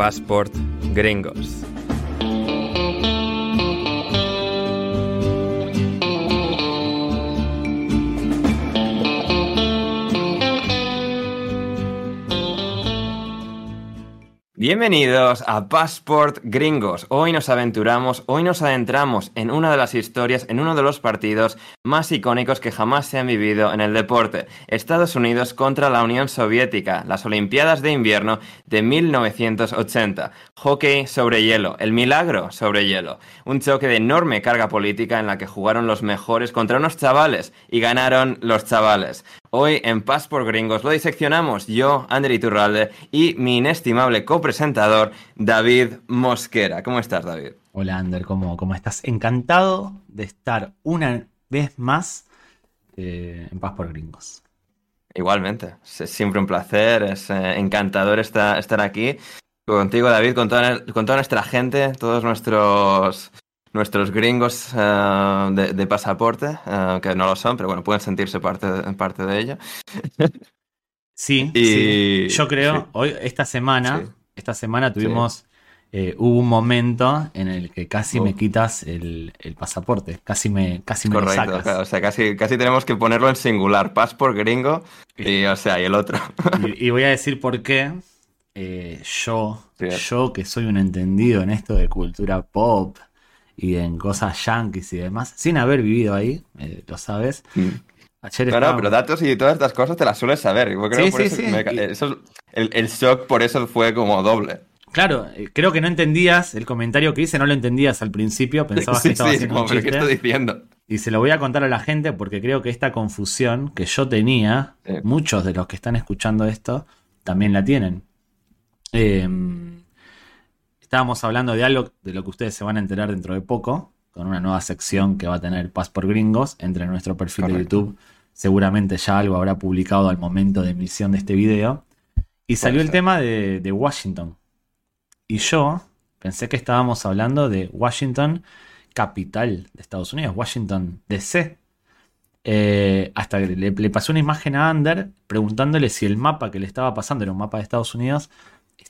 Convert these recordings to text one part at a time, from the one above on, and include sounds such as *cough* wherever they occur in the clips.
Passport Gringos. Bienvenidos a Passport Gringos. Hoy nos aventuramos, hoy nos adentramos en una de las historias, en uno de los partidos más icónicos que jamás se han vivido en el deporte. Estados Unidos contra la Unión Soviética, las Olimpiadas de Invierno de 1980. Hockey sobre hielo, el milagro sobre hielo. Un choque de enorme carga política en la que jugaron los mejores contra unos chavales y ganaron los chavales. Hoy en Passport Gringos lo diseccionamos yo, André Iturralde, y mi inestimable copresentador, David Mosquera. ¿Cómo estás, David? Hola, Ander, ¿cómo, cómo estás? Encantado de estar una vez más eh, en Passport Gringos. Igualmente, es siempre un placer, es eh, encantador estar, estar aquí contigo, David, con toda, con toda nuestra gente, todos nuestros nuestros gringos eh, de, pasaporte, eh, que no lo son, pero bueno, pueden sentirse parte, parte de ello. *laughs* Sí, y... yo creo, hoy, esta semana, esta semana tuvimos, eh, hubo un momento en el que casi me quitas el, pasaporte, casi me, casi me lo sacas. o sea, casi, casi tenemos que ponerlo en singular, passport gringo y, o sea, y el otro. y, voy a *laughs* decir por qué. yo, yo que soy un entendido en esto de cultura pop, y en cosas yankees y demás, sin haber vivido ahí, eh, lo sabes. Mm. Claro, pero datos y todas estas cosas te las sueles saber. sí, sí, sí. el, shock por eso fue como doble. Claro, eh, creo que no entendías el comentario que hice, no lo entendías al principio, pensabas *laughs* que estaba haciendo un chiste. ¿qué estoy diciendo? Y se lo voy a contar a la gente porque creo que esta confusión que yo tenía, muchos de los que están escuchando esto también la tienen. Eh, estábamos hablando de algo de lo que ustedes se van a enterar dentro de poco, con una nueva sección que va a tener Paz por Gringos entre nuestro perfil de YouTube. Seguramente ya algo habrá publicado al momento de emisión de este video. Y salió el tema de, Washington. Y yo pensé que estábamos hablando de Washington, capital de Estados Unidos, Washington DC. Eh, hasta que le, le, pasó una imagen a Ander preguntándole si el mapa que le estaba pasando era un mapa de Estados Unidos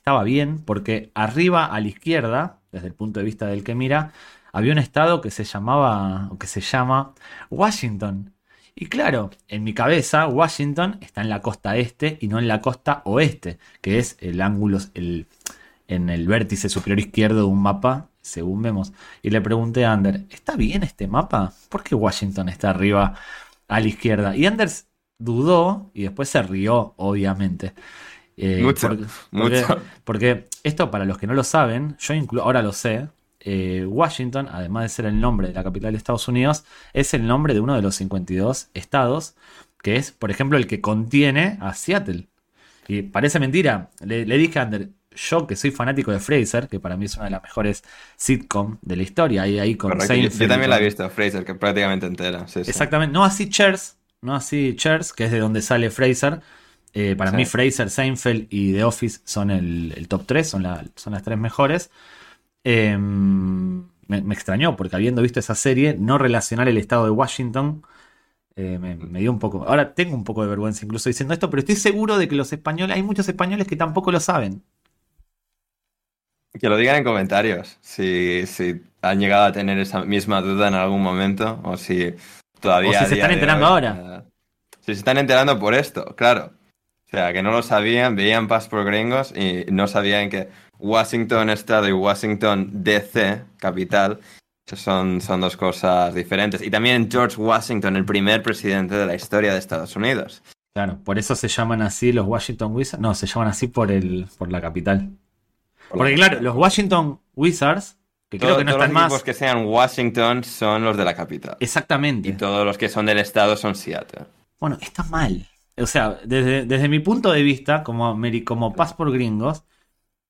estaba bien porque arriba a la izquierda, desde el punto de vista del que mira, había un estado que se llamaba, o que se llama Washington. Y claro, en mi cabeza, Washington está en la costa este y no en la costa oeste, que es el ángulo, el, en el vértice superior izquierdo de un mapa, según vemos. Y le pregunté a Ander, ¿está bien este mapa? ¿Por qué Washington está arriba a la izquierda? Y Anders dudó y después se rió, obviamente. Eh, mucho, porque, Porque, esto, para los que no lo saben, yo ahora lo sé. Eh, Washington, además de ser el nombre de la capital de Estados Unidos, es el nombre de uno de los 52 estados, que es, por ejemplo, el que contiene a Seattle. Y parece mentira. Le, dije a Ander, yo que soy fanático de Fraser, que para mí es una de las mejores sitcom de la historia, ahí, ahí con yo, también la he visto, Fraser, que prácticamente entera. Exactamente, no así Cheers, no así Cheers, que es de donde sale Fraser, eh, para mí, Fraser, Seinfeld y The Office son el, top 3, son, son, las tres mejores. Em, me, extrañó, porque habiendo visto esa serie, no relacionar el estado de Washington eh, me, dio un poco. Ahora tengo un poco de vergüenza incluso diciendo esto, pero estoy seguro de que los españoles, hay muchos españoles que tampoco lo saben. Que lo digan en comentarios, si, si han llegado a tener esa misma duda en algún momento, o si todavía. O si se están enterando ahora. Eh, si se están enterando por esto, claro. O sea, que no lo sabían, veían Paz por Gringos y no sabían que Washington Estado y Washington DC, capital, son, son dos cosas diferentes. Y también George Washington, el primer presidente de la historia de Estados Unidos. Claro, por eso se llaman así los Washington Wizards. No, se llaman así por, el, por la capital. Porque claro, los Washington Wizards, que creo que no están más... los que sean Washington son los de la capital. Exactamente. Y todos los que son del estado son Seattle. Bueno, está mal o sea, desde, mi punto de vista, como, como paz por gringos,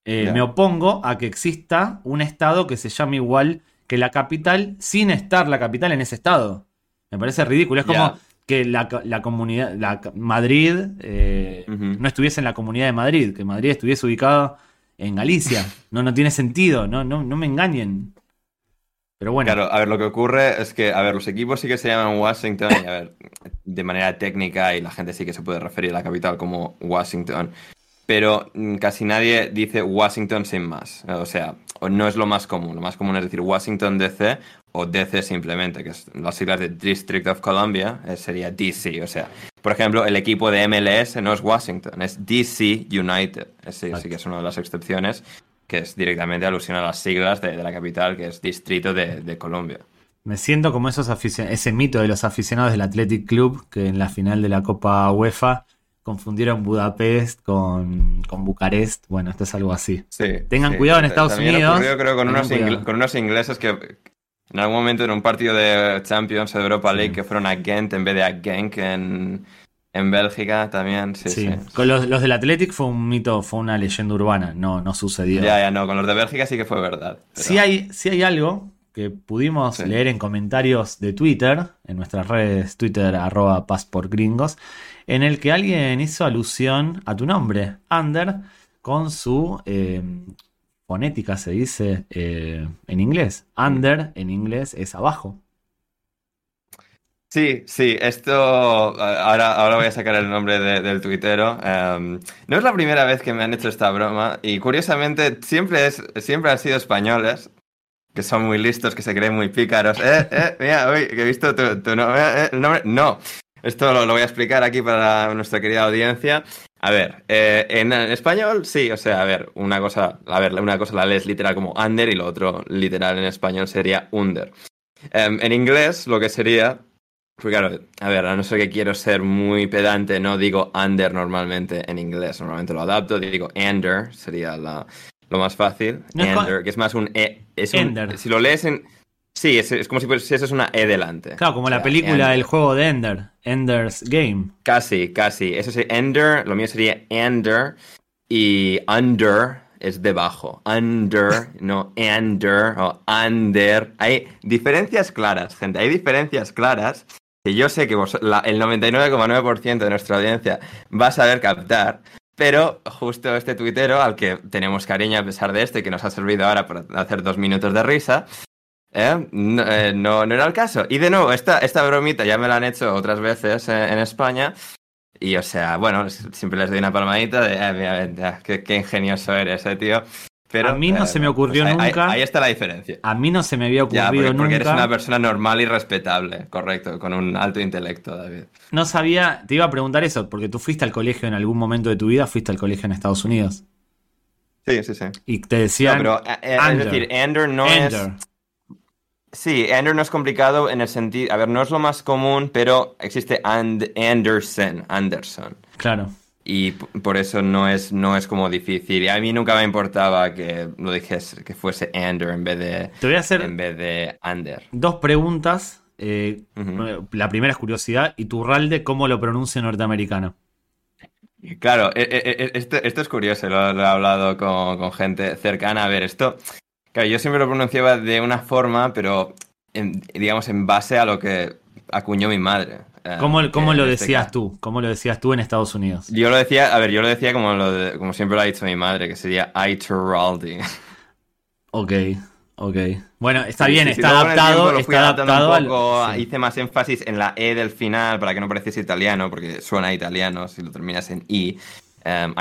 eh, me opongo a que exista un estado que se llame igual que la capital sin estar la capital en ese estado. Me parece ridículo. Es como que la, comunidad, la Madrid eh, no estuviese en la comunidad de Madrid, que Madrid estuviese ubicado en Galicia. No, no tiene sentido, no, no, no me engañen. Pero bueno. Claro, a ver, lo que ocurre es que, a ver, los equipos sí que se llaman Washington y, a ver, de manera técnica y la gente sí que se puede referir a la capital como Washington. pero mm, casi nadie dice Washington sin más. O sea, no es lo más común. Lo más común es decir Washington DC o DC simplemente, que es las siglas de District of Columbia, eh, sería DC. O sea, por ejemplo, el equipo de MLS no es Washington, es DC United. Sí, sí que es una de las excepciones, que es directamente alusión a las siglas de, la capital, que es Distrito de, de Colombia. Me siento como esos ese mito de los aficionados del Athletic Club que en la final de la Copa UEFA confundieron Budapest con, con Bucarest. Bueno, esto es algo así. Tengan cuidado en Estados Unidos. Ocurrió, creo con unos, con unos, ingleses que en algún momento en un partido de Champions de Europa League que fueron a Ghent en vez de a Genk en, en Bélgica también. Sí, sí. Con los, del Athletic fue un mito, fue una leyenda urbana. No, no sucedió. Ya, ya, no. Con los de Bélgica sí que fue verdad. Sí, hay, sí hay algo que pudimos leer en comentarios de Twitter, en nuestras redes Twitter arroba pasportgringos, en el que alguien hizo alusión a tu nombre, Ander, con su eh, fonética, se dice eh, en inglés. Under en inglés es abajo. Sí, sí, esto ahora, ahora voy a sacar el nombre del tuitero. Em, no es la primera vez que me han hecho esta broma y curiosamente siempre, es, siempre han sido españoles que son muy listos, que se creen muy pícaros. Eh, eh, mira, uy, que he visto tu, eh, eh, nombre. No, esto lo, voy a explicar aquí para nuestra querida audiencia. A ver, en, español sí, o sea, a ver, una cosa, a ver, una cosa la lees literal como under y lo otro literal en español sería under. Em, en inglés lo que sería, pues claro, a ver, a no ser que quiero ser muy pedante, no digo under normalmente en inglés, normalmente lo adapto, digo under, sería la, lo más fácil. Ender, que es más un E. Es un, si lo lees en. Sí, es, como si es una E delante. Claro, como la película del juego de Ender, Ender's Game. Casi, casi. Eso sí, Ender, lo mío sería Ender y Under es debajo. Under, *laughs* no Ender o Under. Hay diferencias claras, gente. Hay diferencias claras que yo sé que vos, el 99,9% de nuestra audiencia va a saber captar, pero justo este tuitero, al que tenemos cariño a pesar de este, que nos ha servido ahora para hacer dos minutos de risa, ¿eh? Eh, no, no, era el caso. Y de nuevo, esta, bromita ya me la han hecho otras veces en España. Y o sea, bueno, siempre les doy una palmadita de, eh, qué, qué, ingenioso eres, eh, tío a mí no se me ocurrió pues nunca. Ahí, está la diferencia. A mí no se me había ocurrido ya, porque, porque eres una persona normal y respetable, correcto, con un alto intelecto, David. No sabía, te iba a preguntar eso, porque tú fuiste al colegio en algún momento de tu vida, fuiste al colegio en Estados Unidos. Sí, sí, sí. Y te decían. pero, eh, eh, es decir, Ender no es. Sí, Ender no es complicado en el sentido. A ver, no es lo más común, pero existe Anderson. Anderson. Claro. Y por eso no es, no es como difícil. Y a mí nunca me importaba que lo dijese, que fuese Ander en vez de. Te voy a hacer. En vez de Ander. Dos preguntas. Eh, la primera es curiosidad. ¿Y tu ralde cómo lo pronuncia norteamericano? Claro, e, e, e, esto, esto, es curioso. Lo, he hablado con, con, gente cercana. A ver, esto. Claro, yo siempre lo pronunciaba de una forma, pero digamos en base a lo que acuñó mi madre. Ah, ¿Cómo, lo este decías tú? ¿Cómo lo decías tú en Estados Unidos? Yo lo decía, a ver, yo lo decía como, lo como siempre lo ha dicho mi madre, que sería Ituraldi. *laughs* Ok, ok. Bueno, está bien, está adaptado. está adaptado Hice más énfasis en la E del final para que no pareciese italiano, porque suena italiano si lo terminas en I. Um,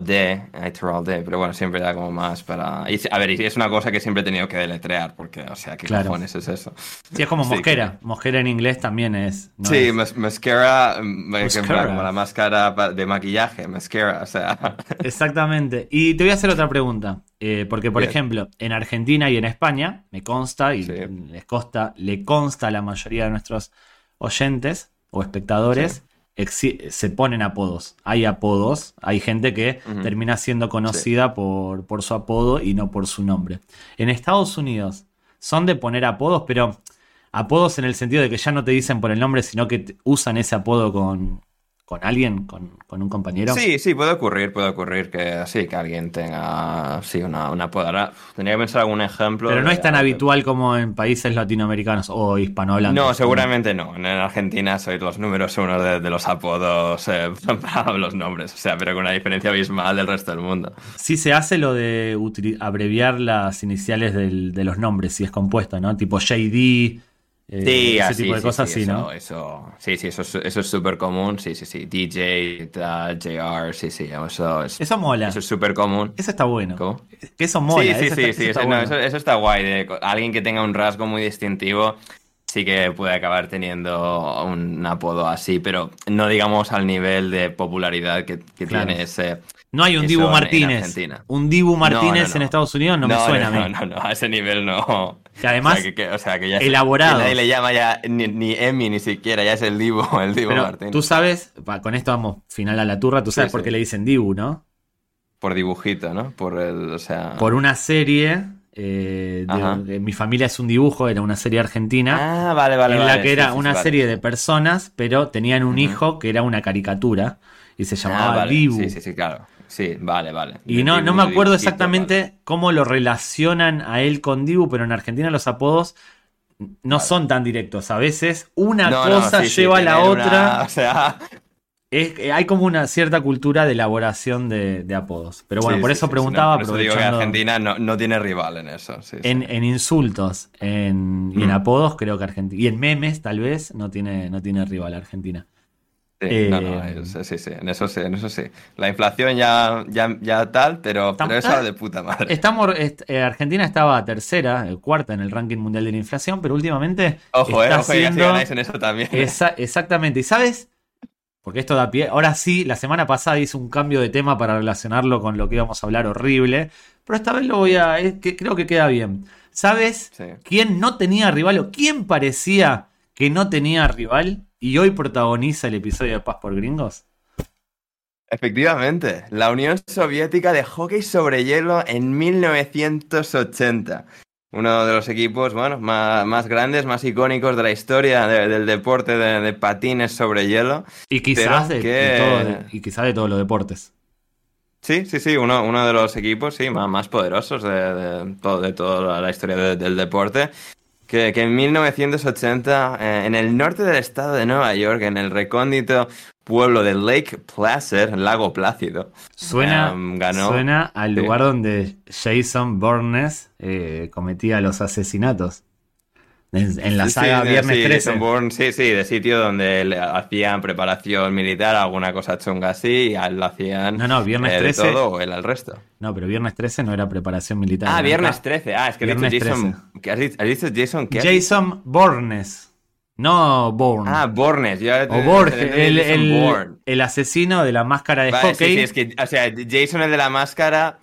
de, de, pero bueno, siempre da como más para... a ver, y es una cosa que siempre he tenido que deletrear, porque, o sea, ¿qué cojones es eso? Sí, es como mosquera. Mosquera en inglés también es... sí, mascara, como la máscara de maquillaje, mascara, o sea... *laughs* Exactamente. Y te voy a hacer otra pregunta, eh, porque, por ejemplo, en Argentina y en España, me consta, y les consta, le consta a la mayoría de nuestros oyentes o espectadores se ponen apodos. Hay apodos, hay gente que termina siendo conocida por, por, su apodo y no por su nombre. En Estados Unidos son de poner apodos, pero apodos en el sentido de que ya no te dicen por el nombre, sino que usan ese apodo con, con alguien, con, un compañero. Sí, sí, puede ocurrir, puede ocurrir que sí, que alguien tenga sí, una, una podara. Tendría que pensar algún ejemplo. Pero no es tan habitual como en países latinoamericanos o hispanohablantes. No, seguramente no. En Argentina soy los números uno de, los apodos eh, *laughs* para los nombres, o sea, pero con una diferencia abismal del resto del mundo. Sí se hace lo de abreviar las iniciales de los nombres si es compuesto, ¿no? Tipo JD, Eh, Sí, ese así, tipo de sí, cosas, sí, sí, eso, ¿no? Eso, sí, sí, eso, es- eso es súper común. Sí, sí, sí. DJ, tal, JR, sí, sí. Eso es Eso mola. eso es súper común. Eso está bueno. ¿Cómo? Que eso mola. sí, sí, eso sí, está, sí, eso está eso, no, bueno. eso- eso está guay. de alguien que tenga un rasgo muy distintivo sí que puede acabar teniendo un apodo así, pero no digamos al nivel de popularidad que, que Claro. tiene ese. No hay un Dibu en- en Martínez. Un Dibu Martínez no, en no. Estados Unidos no, me suena a mí. No, no, no, a ese nivel no. Que además, o sea, que, que- o sea, que ya se- elaborados. que nadie le llama ya ni, ni Emi ni siquiera, ya es el Divo, *laughs* el Divo Pero Martín. tú sabes, con esto vamos final a la turra, tú sabes Sí, por sí. qué le dicen Dibu, ¿no? Por dibujito, ¿no? Por el, o sea. Por una serie, eh, de- Ajá. de Mi familia es un dibujo, era una serie argentina, Ah, vale, vale, en vale. la que era sí, sí, una vale. serie de personas, pero tenían un hijo que era una caricatura y se llamaba Ah, vale. Dibu. Sí, sí, sí, claro. Sí, vale, vale. Y no, no me acuerdo exactamente vale. cómo lo relacionan a él con Dibu, pero en Argentina los apodos no Vale. son tan directos. A veces una No, cosa sí, lleva a la una- otra. *laughs* o sea, Es que hay como una cierta cultura de elaboración de, de apodos. Pero bueno, sí, por eso sí, sí, preguntaba, no, por eso digo que Argentina no, no tiene rival en eso. en, en insultos en, y en Mm. apodos, creo que Argentina. Y en memes, tal vez, no tiene, no tiene rival Argentina. Sí, no, no, eh, sí, sí, en eso sí, en eso sí. La inflación ya, ya, ya tal, pero, pero eso ah, de puta madre. Estamos, est- eh, Argentina estaba tercera, eh, cuarta en el ranking mundial de la inflación, pero últimamente Ojo, eh, está ojo, que ya ganáis en eso también. esa- exactamente. ¿Y sabes? Porque esto da pie. Ahora sí, la semana pasada hice un cambio de tema para relacionarlo con lo que íbamos a hablar horrible. Pero esta vez lo voy a. es que creo que queda bien. ¿Sabes Sí. quién no tenía rival o quién parecía que no tenía rival y hoy protagoniza el episodio de Paz por Gringos? Efectivamente, la Unión Soviética de hockey sobre hielo en 1980. Uno de los equipos, bueno, más, más grandes, más icónicos de la historia de- del deporte de, de patines sobre hielo. Y quizás, de, que- de todo- y quizás de todos los deportes. Sí, sí, sí, uno, uno de los equipos sí, más, más poderosos de, de todo, de toda la historia de- del deporte. Que, que en 1980, eh, en el norte del estado de Nueva York, en el recóndito pueblo de Lake Placid, Lago Plácido, Suena, ganó. suena al Sí. lugar donde Jason Bourne eh, cometía los asesinatos. En, en la Sí, saga sí, Viernes sí, 13. Jason Bourne, sí, sí, de sitio donde le hacían preparación militar, alguna cosa chunga así, y lo hacían No, no, Viernes eh, de 13. todo, o él al resto. No, pero Viernes 13 no era preparación militar. Ah, Viernes acá. 13, ah, es que has Viernes dicho Jason, ¿qué has dicho? ¿Has dicho Jason qué? Jason Bournes. No Bourne. Ah, Bornes, yo o Borges, el, asesino de la máscara de Vale, sí, hockey. sí, es que, o sea, Jason el de la máscara,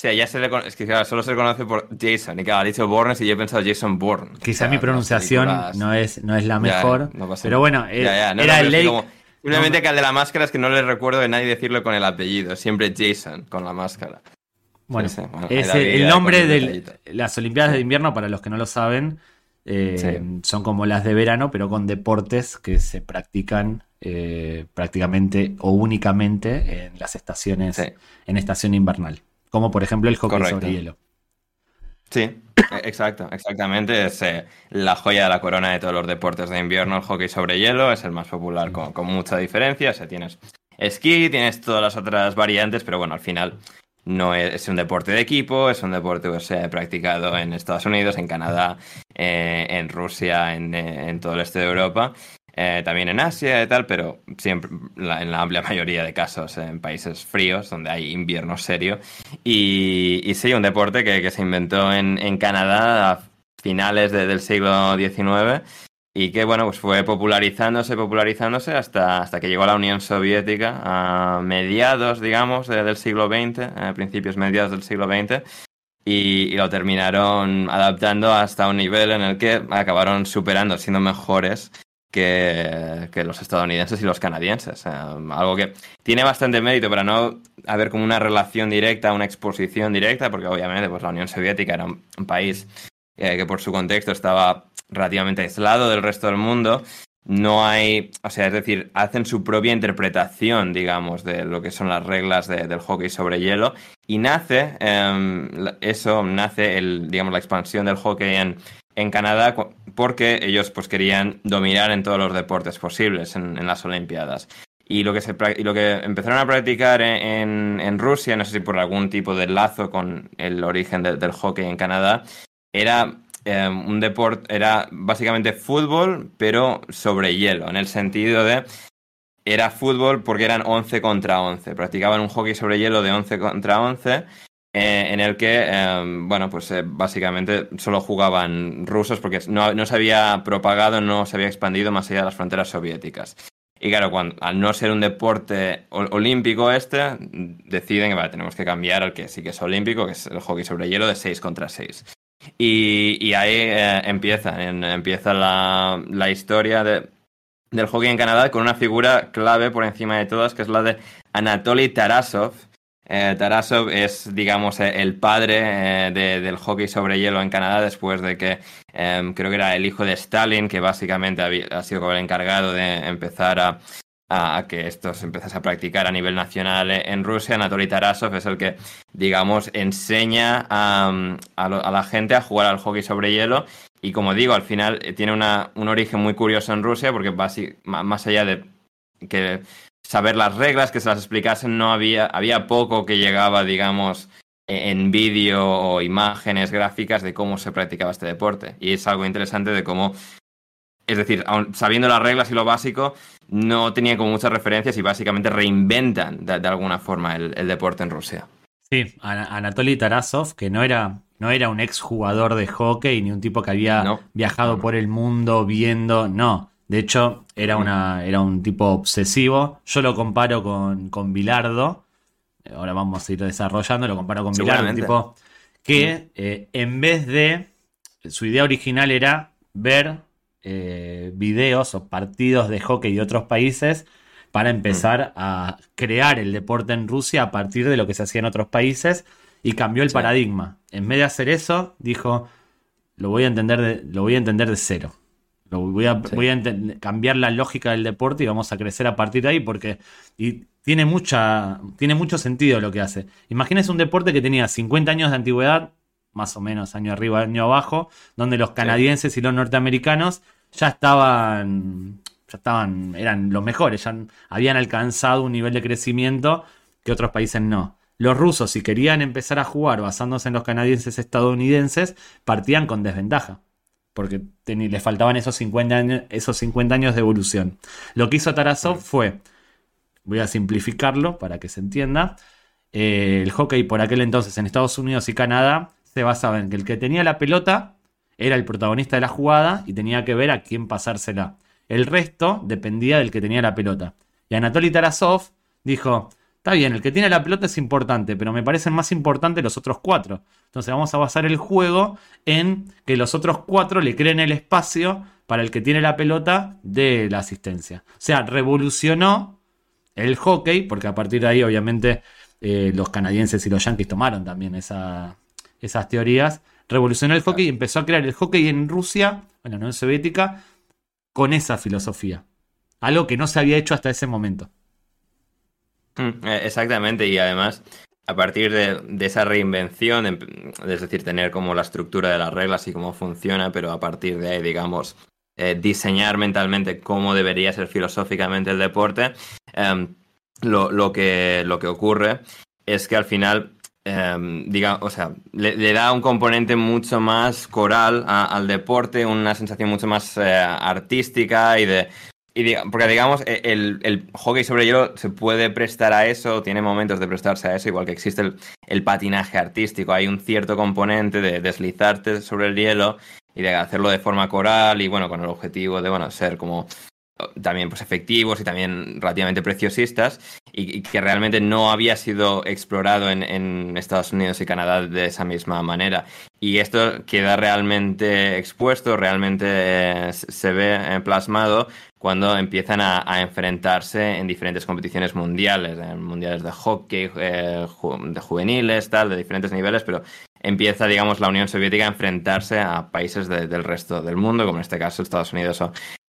o sea, ya se le conoce, es que claro, solo se le conoce por Jason, y claro, ha dicho Bornes y yo he pensado Jason Bourne. Quizá mi pronunciación no es, no es la Ya, mejor. no pasa pero bueno, Ya, ya, no, era no, el como- Simplemente que al de la máscara es que no le recuerdo de nadie decirlo con el apellido, siempre Jason con la máscara. Bueno, Sí, sí, bueno, es el nombre de las Olimpiadas de invierno, para los que no lo saben, eh, Sí. son como las de verano, pero con deportes que se practican eh, prácticamente o únicamente en las estaciones, en estación invernal. Como por ejemplo el hockey Correcto. sobre hielo. Sí, e- exacto, exactamente. Es eh, la joya de la corona de todos los deportes de invierno, el hockey sobre hielo, es el más popular con, con mucha diferencia. O sea, tienes esquí, tienes todas las otras variantes, pero bueno, al final no es, es un deporte de equipo, es un deporte pues, eh, practicado en Estados Unidos, en Canadá, eh, en Rusia, en, eh, en todo el este de Europa. Eh, también en Asia y tal, pero siempre la- en la amplia *laughs* mayoría de casos en países fríos, donde hay invierno serio. Y, y sí, un deporte que, que se inventó en, en Canadá a finales de- del siglo XIX y que, bueno, pues fue popularizándose, popularizándose hasta, hasta que llegó a la Unión Soviética a mediados, digamos, de- del siglo XX, a principios mediados del siglo XX. Y, y lo terminaron adaptando hasta un nivel en el que acabaron superando, siendo mejores que, los estadounidenses y los canadienses. Eh, algo que tiene bastante mérito para no haber como una relación directa, una exposición directa, porque obviamente pues, la Unión Soviética era un, país eh, que por su contexto estaba relativamente aislado del resto del mundo. No hay, o sea, es decir, hacen su propia interpretación, digamos, de lo que son las reglas de- del hockey sobre hielo. Y nace, la- eso, nace, el, digamos, la expansión del hockey en, en Canadá porque ellos pues querían dominar en todos los deportes posibles en, las Olimpiadas. Y lo que, se, y lo que empezaron a practicar en, en- Rusia, no sé si por algún tipo de lazo con el origen de- del hockey en Canadá, era em, un deporte, era básicamente fútbol, pero sobre hielo, en el sentido de era fútbol porque eran 11 contra 11. Practicaban un hockey sobre hielo de 11 contra 11, eh, en el que, em, bueno, pues eh, básicamente solo jugaban rusos porque no, se había propagado, no se había expandido más allá de las fronteras soviéticas. Y claro, al no ser un deporte olímpico este, deciden que vale, tenemos que cambiar al que sí que es olímpico, que es el hockey sobre hielo de 6 contra 6. Y, ahí eh, empieza, empieza la, historia de, del hockey en Canadá con una figura clave por encima de todas, que es la de Anatoly Tarasov. Eh, Tarasov es, digamos, eh, el padre eh, del hockey sobre hielo en Canadá después de que em, creo que era el hijo de Stalin, que básicamente ha sido el encargado de empezar a, a, que esto se empezase a practicar a nivel nacional en Rusia. Anatoly Tarasov es el que, digamos, enseña a, a, la gente a jugar al hockey sobre hielo y como digo, al final tiene una, un origen muy curioso en Rusia porque más allá de que saber las reglas, que se las explicasen, no había, había poco que llegaba, digamos, e, en vídeo o imágenes gráficas de cómo se practicaba este deporte. Y es algo interesante de cómo, es decir, sabiendo las reglas y lo básico, no tenían como muchas referencias y básicamente reinventan de, alguna forma el, el, deporte en Rusia. Sí, Anatoly Tarasov, que no era no era un exjugador de hockey ni un tipo que había viajado por el mundo viendo, no. De hecho, era, una, era un tipo obsesivo. Yo lo comparo con, con Bilardo. Ahora vamos a ir desarrollando. Lo comparo con Bilardo, un tipo que eh, en vez de. Su idea original era ver eh, videos o partidos de hockey de otros países para empezar a crear el deporte en Rusia a partir de lo que se hacía en otros países y cambió el paradigma. En vez de hacer eso, dijo, lo voy a entender de, lo voy a entender de cero. Lo voy a, voy a cambiar la lógica del deporte y vamos a crecer a partir de ahí porque y tiene, mucha, tiene mucho sentido lo que hace. Imagínese un deporte que tenía 50 años de antigüedad, más o menos año arriba, año abajo, donde los canadienses y los norteamericanos ya estaban, ya estaban, eran los mejores, ya habían alcanzado un nivel de crecimiento que otros países no. Los rusos, si querían empezar a jugar basándose en los canadienses estadounidenses, partían con desventaja. Porque les faltaban esos 50, años, esos 50 años de evolución. Lo que hizo Tarasov fue, voy a simplificarlo para que se entienda, eh, el hockey por aquel entonces en Estados Unidos y Canadá se basaba en que el que tenía la pelota era el protagonista de la jugada y tenía que ver a quién pasársela. El resto dependía del que tenía la pelota. Y Anatoly Tarasov dijo, Está bien, el que tiene la pelota es importante, pero me parecen más importantes los otros cuatro. Entonces vamos a basar el juego en que los otros cuatro le creen el espacio para el que tiene la pelota de la asistencia. O sea, revolucionó el hockey, porque a partir de ahí obviamente eh, los canadienses y los yankees tomaron también esas teorías. Revolucionó el hockey y empezó a crear el hockey en Rusia, en la Unión Soviética, con esa filosofía. Algo que no se había hecho hasta ese momento. Mm, eh, exactamente, y además, a partir de, esa reinvención, es decir, tener como la estructura de las reglas y cómo funciona, pero a partir de ahí, digamos, eh, diseñar mentalmente cómo debería ser filosóficamente el deporte, em, lo, que, lo que ocurre es que al final em, diga, o sea, le, da un componente mucho más coral al deporte, una sensación mucho más eh, artística y de, porque digamos, e, el, hockey sobre hielo se puede prestar a eso, tiene momentos de prestarse a eso, igual que existe el, patinaje artístico. Hay un cierto componente de deslizarte sobre el hielo y de hacerlo de forma coral y bueno, con el objetivo de bueno, ser como también pues efectivos y también relativamente preciosistas y, que realmente no había sido explorado en, Estados Unidos y Canadá de esa misma manera. Y esto queda realmente expuesto, realmente eh, se ve eh, plasmado cuando empiezan a, enfrentarse en diferentes competiciones mundiales, en mundiales de hockey, eh, de juveniles, tal, de diferentes niveles, pero empieza, digamos, la Unión Soviética a enfrentarse a países del resto del mundo, como en este caso Estados Unidos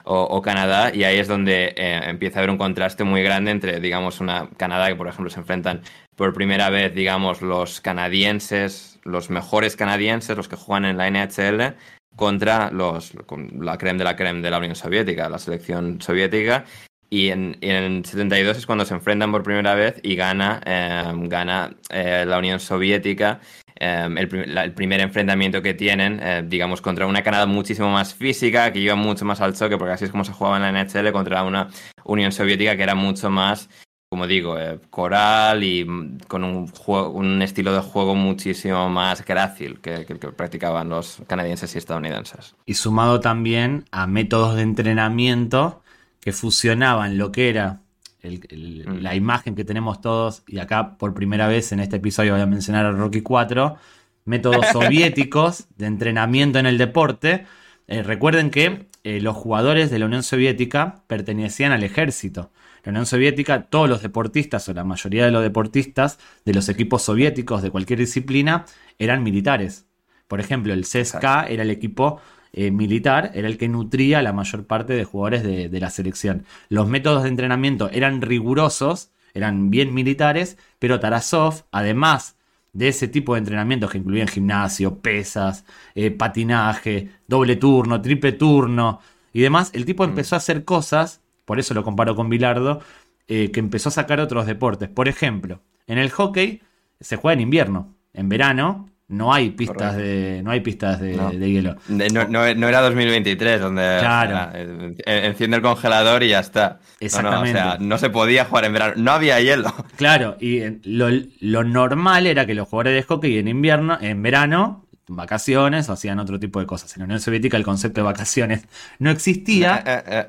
o, Canadá, y ahí es donde eh, empieza a haber un contraste muy grande entre, digamos, una Canadá que, por ejemplo, se enfrentan por primera vez, digamos, los canadienses, los mejores canadienses, los que juegan en la NHL, contra los, la creme de la creme de la Unión Soviética, la selección soviética. Y en, en 72 es cuando se enfrentan por primera vez y gana, eh, gana eh, la Unión Soviética em, el, primer enfrentamiento que tienen, eh, digamos, contra una Canadá muchísimo más física, que iba mucho más al choque, porque así es como se jugaba en la NHL contra una Unión Soviética que era mucho más como digo, eh, coral y mm, con un, un estilo de juego muchísimo más grácil que, el que practicaban los canadienses y estadounidenses. Y sumado también a métodos de entrenamiento que fusionaban lo que era mm. la imagen que tenemos todos, y acá por primera vez en este episodio voy a mencionar a Rocky 4, métodos *laughs* soviéticos de entrenamiento en el deporte. Eh, recuerden que eh, los jugadores de la Unión Soviética pertenecían al ejército. La Unión Soviética, todos los deportistas o la mayoría de los deportistas de los equipos soviéticos de cualquier disciplina eran militares. Por ejemplo, el CSKA era el equipo eh, militar, era el que nutría a la mayor parte de jugadores de, de la selección. Los métodos de entrenamiento eran rigurosos, eran bien militares, pero Tarasov, además de ese tipo de entrenamientos que incluían gimnasio, pesas, eh, patinaje, doble turno, triple turno y demás, el tipo mm. empezó a hacer cosas por eso lo comparo con Bilardo, eh, que empezó a sacar otros deportes. Por ejemplo, en el hockey se juega en invierno. En verano no hay pistas de no hay pistas de, hielo. No, era 2023 donde eh, enciende el congelador y ya está. Exactamente. No, o sea, no se podía jugar en verano, no había hielo. Claro, y lo, normal era que los jugadores de hockey en invierno, en verano, vacaciones o hacían otro tipo de cosas. En la Unión Soviética el concepto de vacaciones no existía. Eh,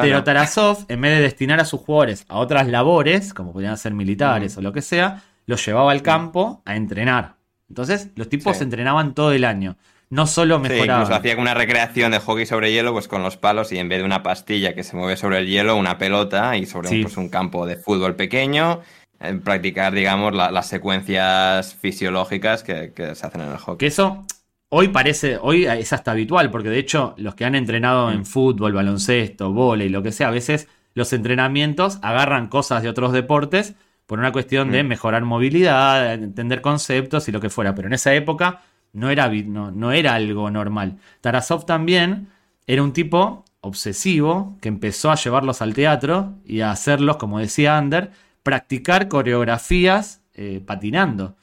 pero Tarasov, *laughs* en vez de destinar a sus jugadores a otras labores, como podían ser militares o lo que sea, los llevaba al campo a entrenar. Entonces, los tipos se entrenaban todo el año. No solo mejoraban. Sí, hacía una recreación de hockey sobre hielo, pues con los palos y en vez de una pastilla que se mueve sobre el hielo, una pelota y sobre un, pues, un campo de fútbol pequeño practicar, digamos, las secuencias fisiológicas que, que, se hacen en el hockey. Que eso Hoy parece, hoy es hasta habitual, porque de hecho los que han entrenado en mm. fútbol, baloncesto, y lo que sea, a veces los entrenamientos agarran cosas de otros deportes por una cuestión de mm. mejorar movilidad, entender conceptos y lo que fuera. Pero en esa época no era, no, no era algo normal. Tarasov también era un tipo obsesivo que empezó a llevarlos al teatro y a hacerlos, como decía Ander, practicar coreografías eh, patinando.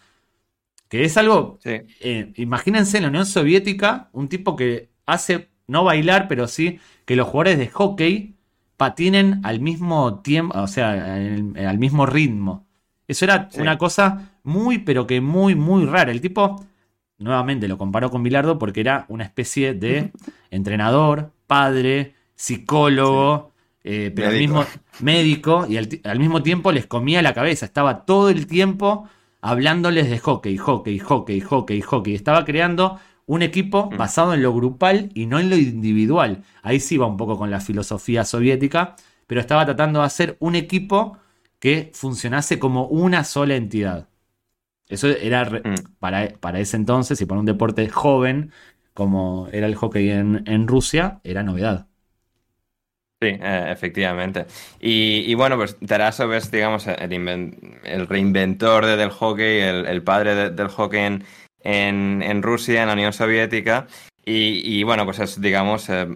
Que es algo. Eh, imagínense en la Unión Soviética, un tipo que hace, no bailar, pero sí que los jugadores de hockey patinen al mismo tiempo, o sea, al mismo ritmo. Eso era una cosa muy, pero que muy, muy rara. El tipo, nuevamente lo comparo con Bilardo porque era una especie de *laughs* entrenador, padre, psicólogo, eh, pero al mismo médico y al mismo tiempo les comía la cabeza. Estaba todo el tiempo hablándoles de hockey, hockey, hockey, hockey, hockey. Estaba creando un equipo mm. basado en lo grupal y no en lo individual. Ahí sí va un poco con la filosofía soviética, pero estaba tratando de hacer un equipo que funcionase como una sola entidad. Eso era mm. para, para, ese entonces y para un deporte joven como era el hockey en, en Rusia, era novedad. Sí, eh, efectivamente. Y, bueno, pues Tarasov es, digamos, el, reinventor del hockey, el, padre del hockey en, Rusia, en la Unión Soviética. Y, bueno, pues es, digamos, eh,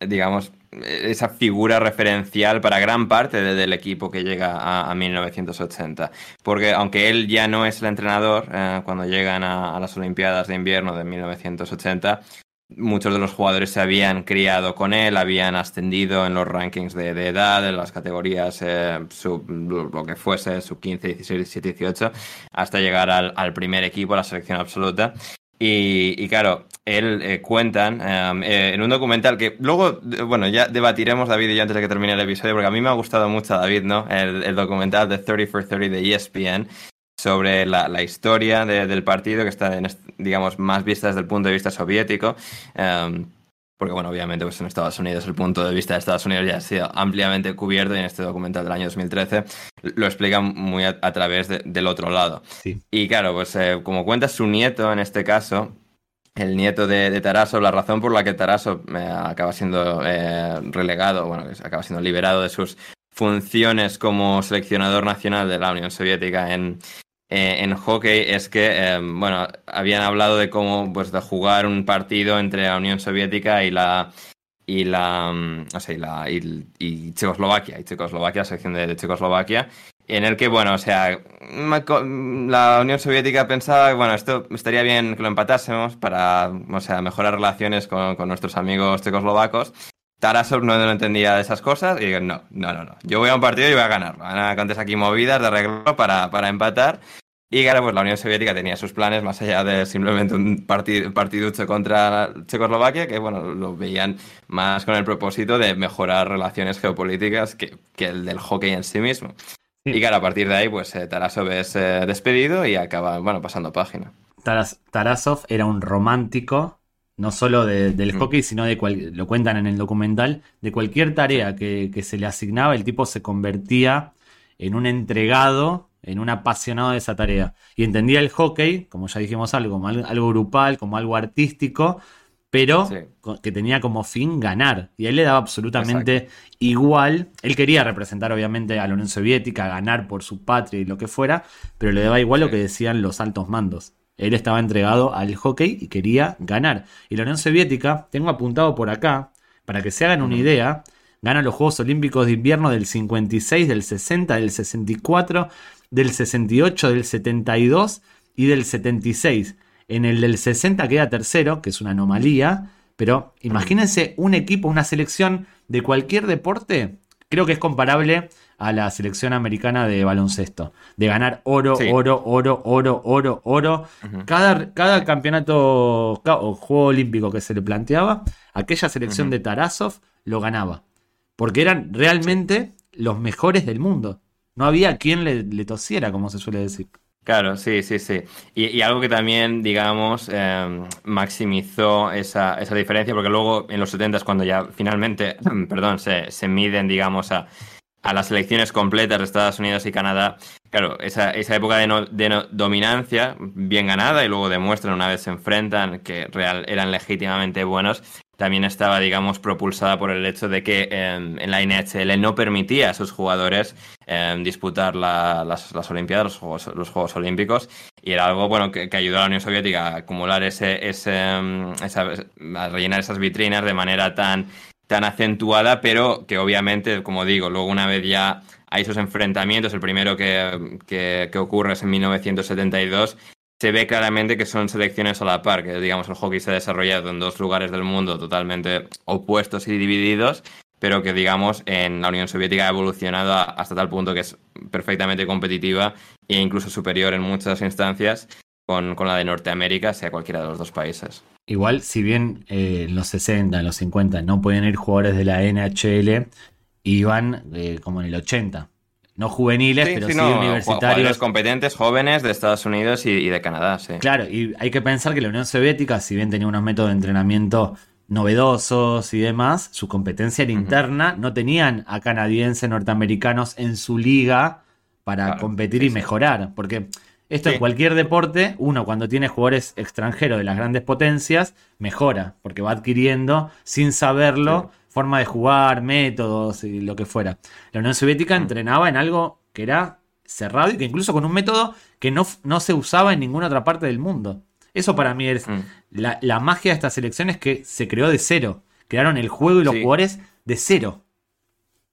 digamos, esa figura referencial para gran parte del equipo que llega a, 1980. Porque aunque él ya no es el entrenador, eh, cuando llegan a, a, las Olimpiadas de invierno de 1980, muchos de los jugadores se habían criado con él, habían ascendido en los rankings de, edad, en las categorías eh, sub, lo que fuese, sub 15, 16, 17, 18, hasta llegar al, primer equipo, a la selección absoluta. Y, claro, él eh, cuentan em, eh, en un documental que luego, bueno, ya debatiremos, David y yo, antes de que termine el episodio, porque a mí me ha gustado mucho, David, ¿no? El, el documental de 30 for 30 de ESPN, sobre la, historia del partido, que está, en, digamos, más vista desde el punto de vista soviético. Em, porque, bueno, obviamente, pues en Estados Unidos el punto de vista de Estados Unidos ya ha sido ampliamente cubierto y en este documental del año 2013 lo explica muy a, través del otro lado. Y claro, pues eh, como cuenta su nieto en este caso, el nieto de, de Tarasov, la razón por la que Tarasov eh, acaba siendo eh, relegado, bueno, acaba siendo liberado de sus funciones como seleccionador nacional de la Unión Soviética en, eh, en hockey es que, eh, bueno, habían hablado de cómo, pues, de jugar un partido entre la Unión Soviética y la y la, mm, o sea, y, la y, Checoslovaquia, y Checoslovaquia, la selección de, Checoslovaquia, en el que, bueno, o sea, la Unión Soviética pensaba bueno, esto estaría bien que lo empatásemos para, o sea, mejorar relaciones con, nuestros amigos checoslovacos. Tarasov no, entendía de esas cosas y digo, no, no, no, no, yo voy a un partido y voy a ganar. Van a aquí movidas de arreglo para, para empatar. Y claro, pues la Unión Soviética tenía sus planes más allá de simplemente un partido, partiducho contra Checoslovaquia, que bueno, lo veían más con el propósito de mejorar relaciones geopolíticas que, que el del hockey en sí mismo. Y claro, a partir de ahí, pues eh, Tarasov es eh, despedido y acaba, bueno, pasando página. Tarasov era un romántico, no solo del mm. hockey, sino de cual, lo cuentan en el documental, de cualquier tarea que, se le asignaba, el tipo se convertía en un entregado, en un apasionado de esa tarea. Y entendía el hockey, como ya dijimos algo, como algo grupal, como algo artístico, pero que tenía como fin ganar. Y a él le daba absolutamente igual. Él quería representar, obviamente, a la Unión Soviética, ganar por su patria y lo que fuera, pero le daba igual lo que decían los altos mandos. Él estaba entregado al hockey y quería ganar. Y la Unión Soviética, tengo apuntado por acá, para que se hagan una idea, gana los Juegos Olímpicos de Invierno del 56, del 60, del 64, del 68, del 72 y del 76. En el del 60 queda tercero, que es una anomalía. Pero imagínense un equipo, una selección de cualquier deporte. Creo que es comparable a la selección americana de baloncesto. De ganar oro, oro, oro, oro, oro, oro. cada, cada, campeonato o juego olímpico que se le planteaba, aquella selección de Tarasov lo ganaba. Porque eran realmente los mejores del mundo. No había quien le tosiera, como se suele decir. Claro, sí, sí, sí. Y, algo que también, digamos, em, maximizó esa, esa, diferencia, porque luego en los 70 es cuando ya finalmente, *clears throat* perdón, se, se miden, digamos, a, a, las elecciones completas de Estados Unidos y Canadá. Claro, esa, esa época de, no, de dominancia bien ganada y luego demuestran una vez se enfrentan que real, eran legítimamente buenos, también estaba, digamos, propulsada por el hecho de que em, en la NHL no permitía a sus jugadores em, disputar las, las, Olimpiadas, los Juegos, los Juegos Olímpicos, y era algo bueno que, ayudó a la Unión Soviética a acumular ese, ese em, a rellenar esas vitrinas de manera tan, tan acentuada, pero que obviamente, como digo, luego una vez ya hay esos enfrentamientos, el primero que, que, que ocurre es en 1972, se ve claramente que son selecciones a la par, que digamos el hockey se ha desarrollado en dos lugares del mundo totalmente opuestos y divididos, pero que digamos en la Unión Soviética ha evolucionado hasta tal punto que es perfectamente competitiva e incluso superior en muchas instancias con, la de Norteamérica, sea cualquiera de los dos países. Igual, si bien eh, en los 60, en los 50 no pueden ir jugadores de la NHL, iban eh, como en el 80 no juveniles, pero sí, universitarios. competentes, jóvenes de Estados Unidos y, de Canadá, sí. Claro, y hay que pensar que la Unión Soviética, si bien tenía unos métodos de entrenamiento novedosos y demás, su competencia era interna, no tenían a canadienses, norteamericanos en su liga para competir y mejorar, porque esto en cualquier deporte, uno cuando tiene jugadores extranjeros de las grandes potencias, mejora, porque va adquiriendo sin saberlo forma de jugar, métodos y lo que fuera. La Unión Soviética mm. entrenaba en algo que era cerrado y que incluso con un método que no, no se usaba en ninguna otra parte del mundo. Eso para mí es mm. la, magia de estas elecciones que se creó de cero. Crearon el juego y los jugadores de cero.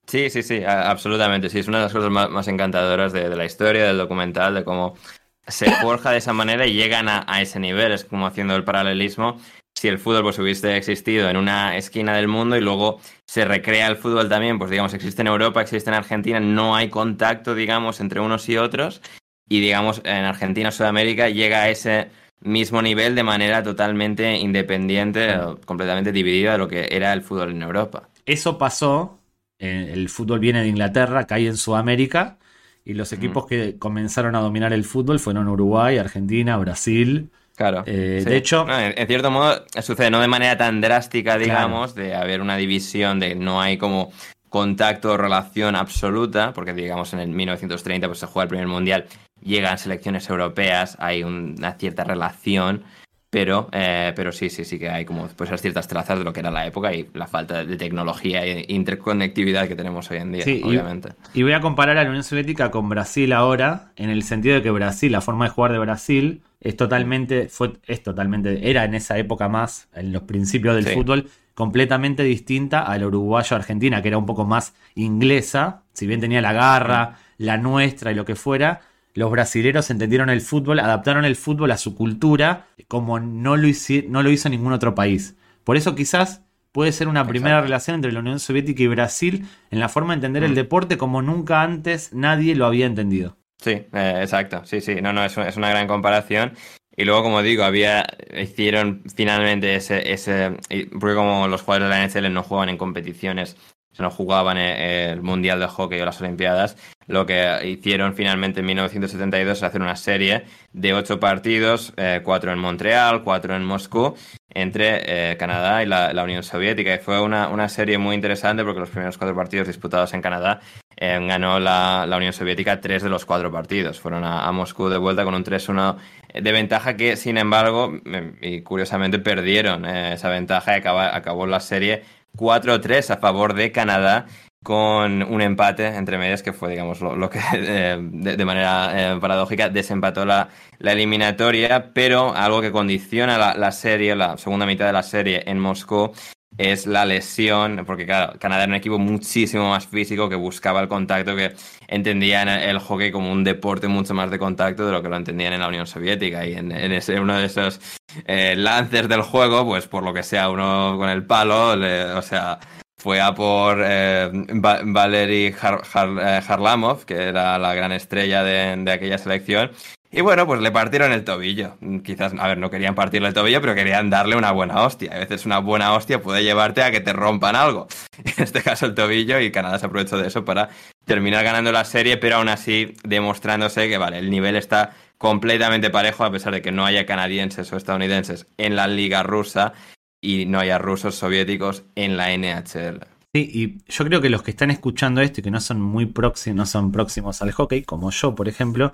Sí, sí, sí, absolutamente. Sí, es una de las cosas más, encantadoras de, la historia, del documental, de cómo se forja de esa manera y llegan a, a ese nivel. Es como haciendo el paralelismo si el fútbol pues hubiese existido en una esquina del mundo y luego se recrea el fútbol también, pues digamos, existe en Europa, existe en Argentina, no hay contacto, digamos, entre unos y otros y digamos, en Argentina o Sudamérica llega a ese mismo nivel de manera totalmente independiente, completamente dividida de lo que era el fútbol en Europa. Eso pasó, eh, el fútbol viene de Inglaterra, cae en Sudamérica y los equipos que comenzaron a dominar el fútbol fueron Uruguay, Argentina, Brasil, Claro. Eh, de hecho. en, cierto modo, sucede no de manera tan drástica, digamos, de haber una división, de no hay como contacto o relación absoluta, porque digamos en el 1930 pues se juega el primer mundial, llegan selecciones europeas, hay una cierta relación, pero, eh, pero sí, sí, sí que hay como pues, esas ciertas trazas de lo que era la época y la falta de tecnología e interconectividad que tenemos hoy en día, obviamente. Y, voy a comparar a la Unión Soviética con Brasil ahora, en el sentido de que Brasil, la forma de jugar de Brasil, es totalmente, fue, es totalmente, era en esa época más, en los principios del fútbol, completamente distinta a la uruguayo-argentina, que era un poco más inglesa, si bien tenía la garra, la nuestra y lo que fuera, los brasileros entendieron el fútbol, adaptaron el fútbol a su cultura como no lo, no lo hizo ningún otro país. Por eso quizás puede ser una primera relación entre la Unión Soviética y Brasil en la forma de entender el mm. deporte como nunca antes nadie lo había entendido. Sí, eh, exacto, sí, sí, no, no, es, es una gran comparación. Y luego, como digo, había, hicieron finalmente ese, ese, porque como los jugadores de la NHL no juegan en competiciones se nos jugaban el Mundial de Hockey o las Olimpiadas, lo que hicieron finalmente en 1972 es hacer una serie de ocho partidos, eh, cuatro en Montreal, cuatro en Moscú, entre eh, Canadá y la, Unión Soviética. Y fue una, una, serie muy interesante porque los primeros cuatro partidos disputados en Canadá eh, ganó la, Unión Soviética tres de los cuatro partidos. Fueron a, Moscú de vuelta con un 3-1 de ventaja que, sin embargo, y curiosamente perdieron esa ventaja y acabó la serie 4-3 a favor de Canadá con un empate entre medias que fue, digamos, lo, que *laughs* eh, de, manera eh, paradójica desempató la, la, eliminatoria, pero algo que condiciona la, la, serie, la segunda mitad de la serie en Moscú, es la lesión, porque claro, Canadá era un equipo muchísimo más físico que buscaba el contacto, que entendían el hockey como un deporte mucho más de contacto de lo que lo entendían en la Unión Soviética. Y en, ese, uno de esos eh, lances del juego, pues por lo que sea, uno con el palo, o sea, fue a por eh, Valery eh, Harlamov, que era la gran estrella de, de aquella selección, y bueno, pues le partieron el tobillo. Quizás, a ver, no querían partirle el tobillo, pero querían darle una buena hostia. A veces una buena hostia puede llevarte a que te rompan algo. *laughs* En este caso el tobillo y Canadá se aprovechó de eso para terminar ganando la serie, pero aún así demostrándose que, vale, el nivel está completamente parejo a pesar de que no haya canadienses o estadounidenses en la liga rusa y no haya rusos soviéticos en la NHL. Sí, y yo creo que los que están escuchando esto y que no son muy próximos, no son próximos al hockey, como yo, por ejemplo,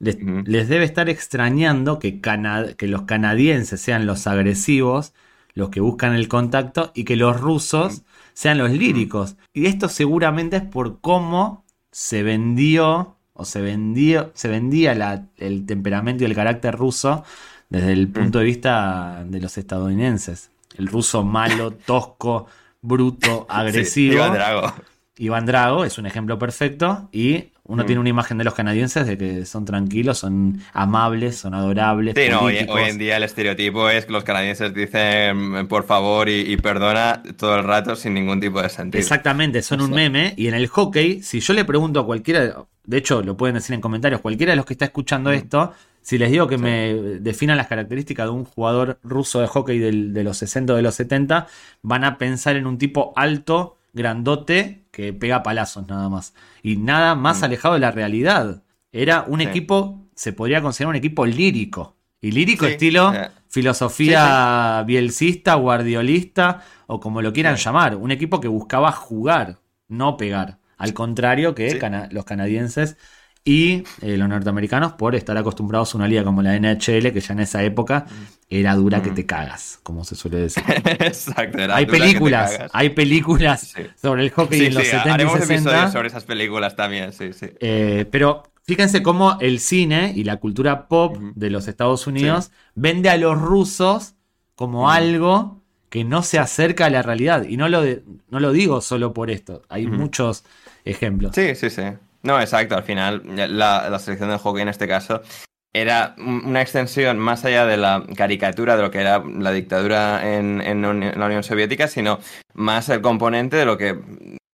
les, debe estar extrañando que, que, los canadienses sean los agresivos, los que buscan el contacto, y que los rusos sean los líricos. Y esto seguramente es por cómo se vendió o se, vendió, se vendía el temperamento y el carácter ruso desde el punto de vista de los estadounidenses. El ruso malo, *laughs* tosco, bruto, agresivo. Iván Drago. Iván Drago es un ejemplo perfecto y uno tiene mm. una imagen de los canadienses de que son tranquilos, son amables, son adorables. Sí, no, hoy, en día el estereotipo es que los canadienses dicen por favor y, perdona todo el rato sin ningún tipo de sentido. Exactamente, son un meme. Y en el hockey, si yo le pregunto a cualquiera, de hecho lo pueden decir en comentarios, cualquiera de los que está escuchando mm. esto, si les digo que me definan las características de un jugador ruso de hockey de los 60 o de los 70, van a pensar en un tipo alto, grandote, que pega palazos nada más. Y nada más mm. alejado de la realidad. Era un equipo, se podría considerar un equipo lírico. Y lírico estilo eh. filosofía bielcista, guardiolista o como lo quieran llamar. Un equipo que buscaba jugar, no pegar. Al contrario que los canadienses y eh, los norteamericanos por estar acostumbrados a una liga como la NHL, que ya en esa época era dura que te cagas, como se suele decir. *laughs* Exacto, hay películas, hay películas sobre el hockey en los 70 y 60. sobre esas películas también, sí, sí. Eh, pero fíjense cómo el cine y la cultura pop de los Estados Unidos vende a los rusos como algo que no se acerca a la realidad. Y no lo, no lo digo solo por esto, hay muchos ejemplos. Sí, sí, sí. No, exacto. Al final, la, selección del hockey en este caso era una extensión más allá de la caricatura de lo que era la dictadura en, en, la Unión Soviética, sino más el componente de lo que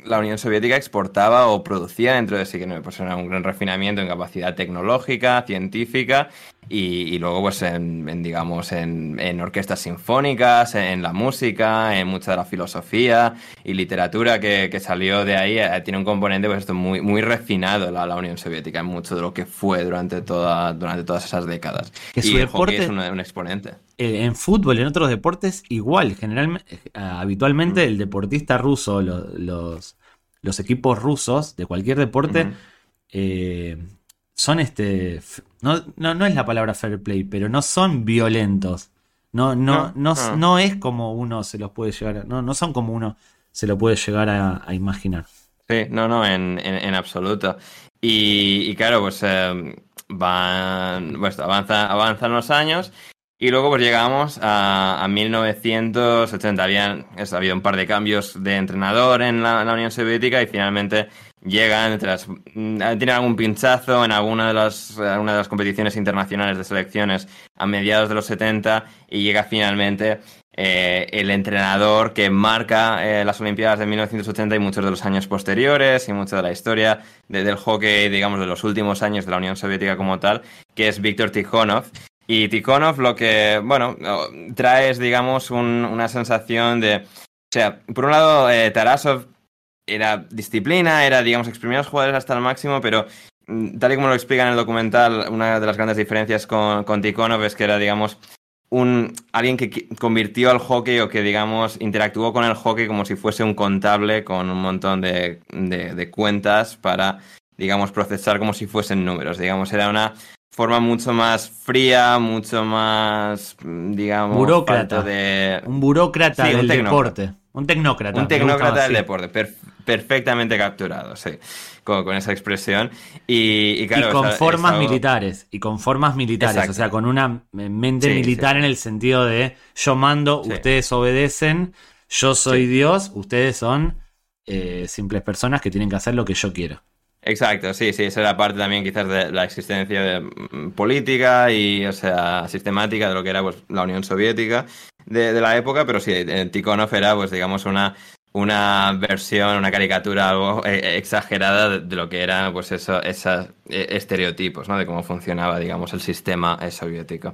la Unión Soviética exportaba o producía dentro de sí, que pues era un gran refinamiento en capacidad tecnológica, científica y, luego pues en, digamos en, orquestas sinfónicas, en, la música, en mucha de la filosofía y literatura que, salió de ahí, eh, tiene un componente pues esto muy, muy refinado la, la Unión Soviética en mucho de lo que fue durante, toda, durante todas esas décadas. Que y el deporte, es un, exponente. Eh, en fútbol, en otros deportes, igual, generalmente, eh, habitualmente mm. el deportista ruso, los, los equipos rusos de cualquier deporte, son este. No, no, es la palabra fair play, pero no son violentos. No, no, no, no, es como uno se los puede llegar no, no son como uno se lo puede llegar a, imaginar. Sí, no, no, en, en, absoluto. Y, claro, pues eh, van, pues avanza, avanzan los años Y luego pues llegamos a, 1980. Habían, ha habido un par de cambios de entrenador en la, Unión Soviética y finalmente llegan, tras, mm, tienen algún pinchazo en alguna de, las, alguna de las competiciones internacionales de selecciones a mediados de los 70 y llega finalmente eh, el entrenador que marca eh, las Olimpiadas de 1980 y muchos de los años posteriores y mucha de la historia del hockey, digamos, de los últimos años de la Unión Soviética como tal, que es Víctor Tikhonov. Y Tikhonov lo que, bueno, trae es, digamos, una sensación de... O sea, por un lado, eh, Tarasov era disciplina, era, digamos, exprimir a los jugadores hasta el máximo, pero mm, tal y como lo explica en el documental, una de las grandes diferencias con, con Tikhonov es que era, digamos, un, alguien que convirtió al hockey o que, digamos, interactuó con el hockey como si fuese un contable con un montón de, de, cuentas para, digamos, procesar como si fuesen números. Digamos, era una forma mucho más fría, mucho más, digamos, burócrata. De... Un burócrata del deporte. Un tecnócrata. Un tecnócrata del deporte. Perfectamente capturado, sí con, esa expresión. Y, con formas militares, y con formas militares, o sea, con una mente militar en el sentido de yo mando, ustedes obedecen, yo soy Dios, ustedes son eh, simples personas que tienen que hacer lo que yo quiero. Exacto, sí, sí, esa era parte también quizás de la existencia de, mm, política y, o sea, sistemática de lo que era pues, la Unión Soviética de, de la época, pero sí, Tikhonov era, pues digamos, una una versión, una caricatura algo eh, exagerada de, lo que eran pues eso, esos eh, estereotipos, ¿no? De cómo funcionaba, digamos, el sistema soviético.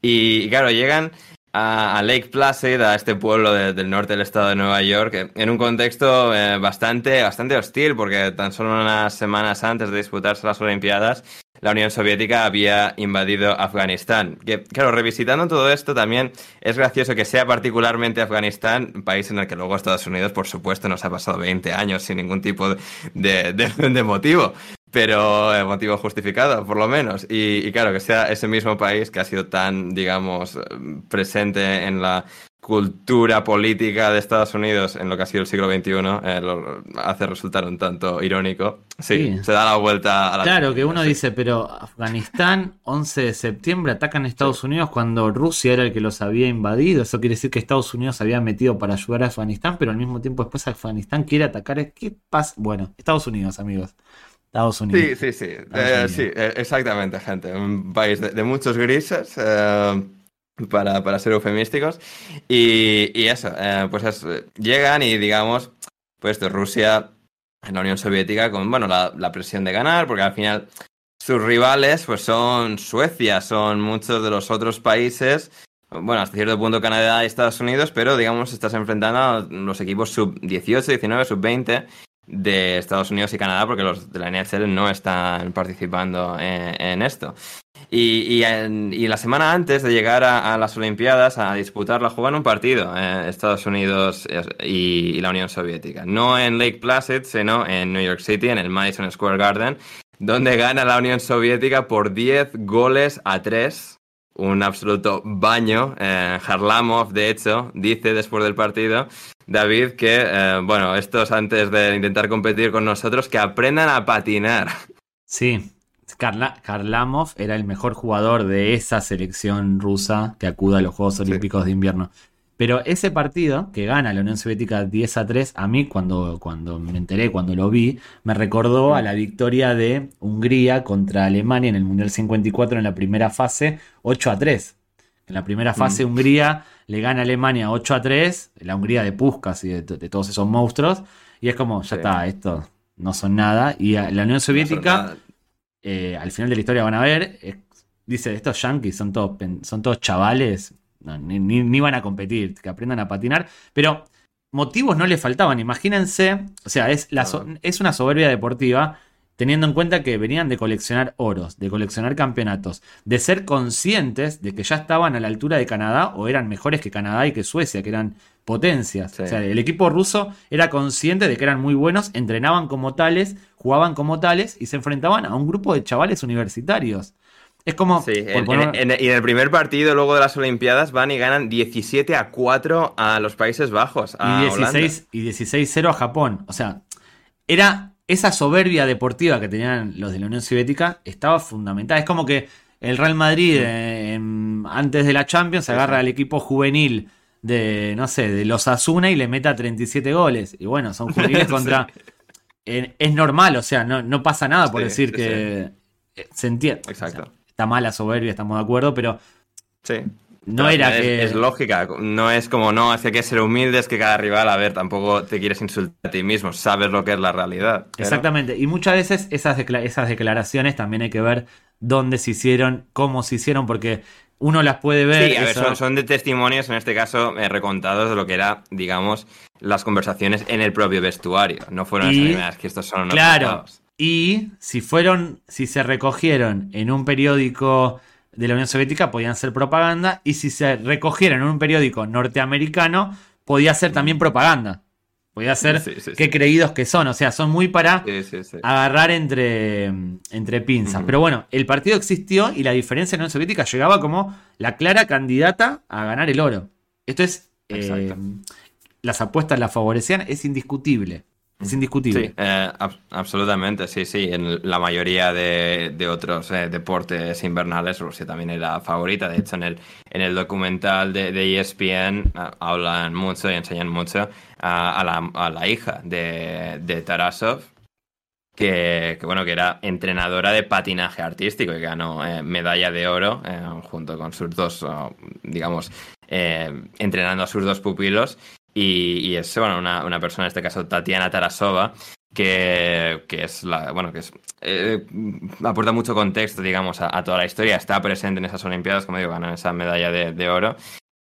Y, claro, llegan a, Lake Placid, a este pueblo del norte del estado de Nueva York, en un contexto eh, bastante, bastante hostil, porque tan solo unas semanas antes de disputarse las Olimpiadas, la Unión Soviética había invadido Afganistán. Que, claro, revisitando todo esto también es gracioso que sea particularmente Afganistán, país en el que luego Estados Unidos, por supuesto, nos ha pasado 20 años sin ningún tipo de, de, motivo pero eh, motivo justificado, por lo menos. Y, claro, que sea ese mismo país que ha sido tan, digamos, presente en la cultura política de Estados Unidos en lo que ha sido el siglo XXI eh, lo hace resultar un tanto irónico. Sí, se da la vuelta a la... Claro, que uno dice, pero Afganistán, 11 de septiembre, atacan a Estados Unidos cuando Rusia era el que los había invadido. Eso quiere decir que Estados Unidos se había metido para ayudar a Afganistán, pero al mismo tiempo después Afganistán quiere atacar. ¿Qué pasa? Bueno, Estados Unidos, amigos. Estados Unidos. Sí, sí, sí. Eh, sí, eh, exactamente, gente. Un país de, muchos grises para, para ser eufemísticos. Y, y eso, eh, pues llegan y digamos, pues de Rusia en la Unión Soviética con, bueno, la, la, presión de ganar, porque al final sus rivales pues son Suecia, son muchos de los otros países, bueno, hasta cierto punto Canadá y Estados Unidos, pero digamos estás enfrentando a los equipos sub 18, 19, sub 20 de Estados Unidos y Canadá, porque los de la NHL no están participando en esto. Y, la semana antes de llegar a, las Olimpiadas a disputarla, juegan un partido eh, Estados Unidos y, la Unión Soviética. No en Lake Placid, sino en New York City, en el Madison Square Garden, donde gana la Unión Soviética por 10 goles a 3. Un absoluto baño. Eh, Harlamov, de hecho, dice después del partido, David, que, eh, bueno, estos antes de intentar competir con nosotros, que aprendan a patinar. Sí, Karlamov era el mejor jugador de esa selección rusa que acuda a los Juegos Olímpicos de invierno. Pero ese partido que gana la Unión Soviética 10 a 3, a mí cuando, cuando me enteré, cuando lo vi, me recordó a la victoria de Hungría contra Alemania en el Mundial 54 en la primera fase, 8 a 3. En la primera fase mm. Hungría le gana a Alemania 8 a 3, la Hungría de Puskas y de, todos esos monstruos, y es como, ya está, esto no son nada. Y la Unión Soviética... Eh, al final de la historia van a ver, dice, estos yankees son todos, son todos chavales, ni, van a competir, que aprendan a patinar, pero motivos no le faltaban, imagínense, o sea, es, la es una soberbia deportiva teniendo en cuenta que venían de coleccionar oros, de coleccionar campeonatos, de ser conscientes de que ya estaban a la altura de Canadá o eran mejores que Canadá y que Suecia, que eran potencias. O sea, el equipo ruso era consciente de que eran muy buenos, entrenaban como tales, jugaban como tales y se enfrentaban a un grupo de chavales universitarios. Es como. Sí, en, y en el primer partido, luego de las Olimpiadas, van y ganan 17 a 4 a los Países Bajos. y 16 y 16-0 a Japón. O sea, era esa soberbia deportiva que tenían los de la Unión Soviética, estaba fundamental. Es como que el Real Madrid antes de la Champions, agarra al equipo juvenil de, no sé, de los Asuna y le meta 37 goles. Y bueno, son juveniles *laughs* contra... es normal, o sea, no, no pasa nada por decir que eh, se entiende. Exacto. está mala soberbia, estamos de acuerdo, pero... Sí. No era es, que. Es lógica, no es como, no, hace que ser humilde, es que cada rival, a ver, tampoco te quieres insultar a ti mismo, sabes lo que es la realidad. Exactamente, y muchas veces esas, esas declaraciones también hay que ver dónde se hicieron, cómo se hicieron, porque uno las puede ver. Sí, a ver, son, de testimonios, en este caso, eh, recontados de lo que era, digamos, las conversaciones en el propio vestuario. No fueron y, esas que estos son Claro. Y si fueron, si se recogieron en un periódico de la Unión Soviética, podían ser propaganda. Y si se recogieron en un periódico norteamericano, podía ser también propaganda. Podía ser qué creídos que son. O sea, son muy para agarrar entre, entre pinzas. Pero bueno, el partido existió y la diferencia en la Unión Soviética llegaba como la clara candidata a ganar el oro. Esto es. Eh, las apuestas la favorecían, es indiscutible. Es indiscutible. Sí, eh, absolutamente, sí, sí. En la mayoría de, otros eh, deportes invernales, Rusia también era favorita. De hecho, en el, en el documental de, ESPN e hablan mucho y enseñan mucho a, la, hija de, Tarasov, que, bueno, que era entrenadora de patinaje artístico y ganó eh, medalla de oro eh, junto con sus dos, digamos, eh, entrenando a sus dos pupilos. Y, es bueno, una, persona, en este caso Tatiana Tarasova, que, es la, bueno, que es, aporta mucho contexto, digamos, a, toda la historia. Está presente en esas Olimpiadas, como digo, ganó esa medalla de, de oro.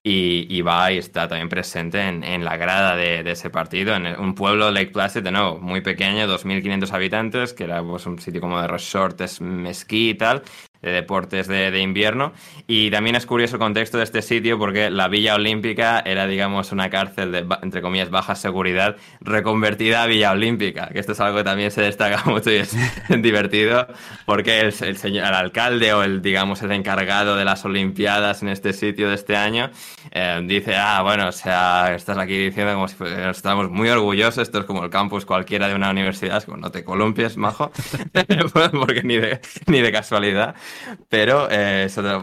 Y, va y está también presente en, la grada de, ese partido, en un pueblo, Lake Placid, de nuevo, muy pequeño, 2.500 habitantes, que era pues, un sitio como de resorts, mesquí y tal, de deportes de, invierno. Y también es curioso el contexto de este sitio porque la Villa Olímpica era, digamos, una cárcel de, entre comillas, baja seguridad reconvertida a Villa Olímpica, que esto es algo que también se destaca *laughs* mucho y es *laughs* divertido porque el, señor, el alcalde o el, digamos, el encargado de las Olimpiadas en este sitio de este año eh, dice, ah, bueno, o sea, estás aquí diciendo como si estamos muy orgullosos, esto es como el campus cualquiera de una universidad, como no te columpies, majo, *laughs* porque ni de, ni de casualidad. Pero eh, es otra,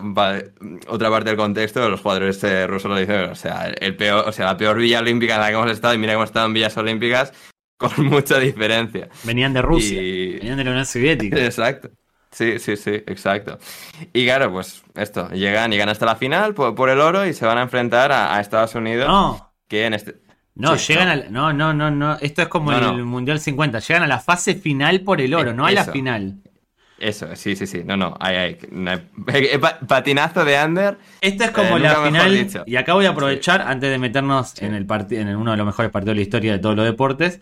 parte del contexto, los jugadores eh, rusos lo dicen, o sea, el peor, o sea, la peor villa olímpica en la que hemos estado, y mira estado en villas olímpicas *laughs* con mucha diferencia. Venían de Rusia, venían de la Unión Soviética. *laughs* Exacto. Sí, sí, sí, exacto. Y claro, pues esto, llegan, llegan hasta la final por, el oro y se van a enfrentar a, Estados Unidos. No. Que en este. No, llegan no. al. No, no, no, no. Esto es como el Mundial 50. Llegan a la fase final por el oro, no a la final. Eso, sí, sí, sí. No, no. Hay, hay, *laughs* patinazo de under. Esto es como eh, la final. Y acá voy a aprovechar, antes de meternos en, el en uno de los mejores partidos de la historia de todos los deportes.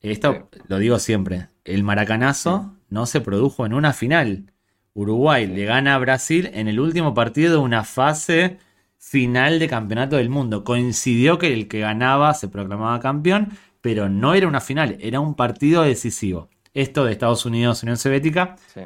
Esto lo digo siempre. El maracanazo no se produjo en una final. Uruguay le gana a Brasil en el último partido de una fase final de campeonato del mundo. Coincidió que el que ganaba se proclamaba campeón, pero no era una final, era un partido decisivo. Esto de Estados Unidos Unión Soviética sí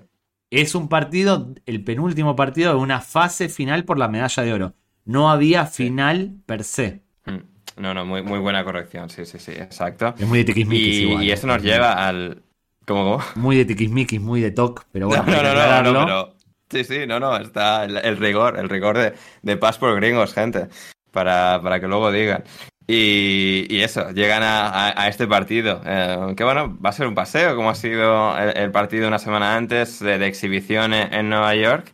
es un partido, el penúltimo partido de una fase final por la medalla de oro. No había final per se. Mm. No, no, muy, muy buena corrección, sí, sí, sí, exacto. Es muy de tiquismiquis y, igual. Y eso nos lleva al... ¿Cómo, cómo? Muy de tiquismiquis, muy de toc, pero bueno, *laughs* no, no, no, no, pero... Sí, sí, no, no, está el, rigor, el rigor de, de por gringos, gente, para, para que luego digan. Y, eso, llegan a, este partido. Eh, que bueno, va a ser un paseo, como ha sido el, partido una semana antes de, exhibición en, Nueva York.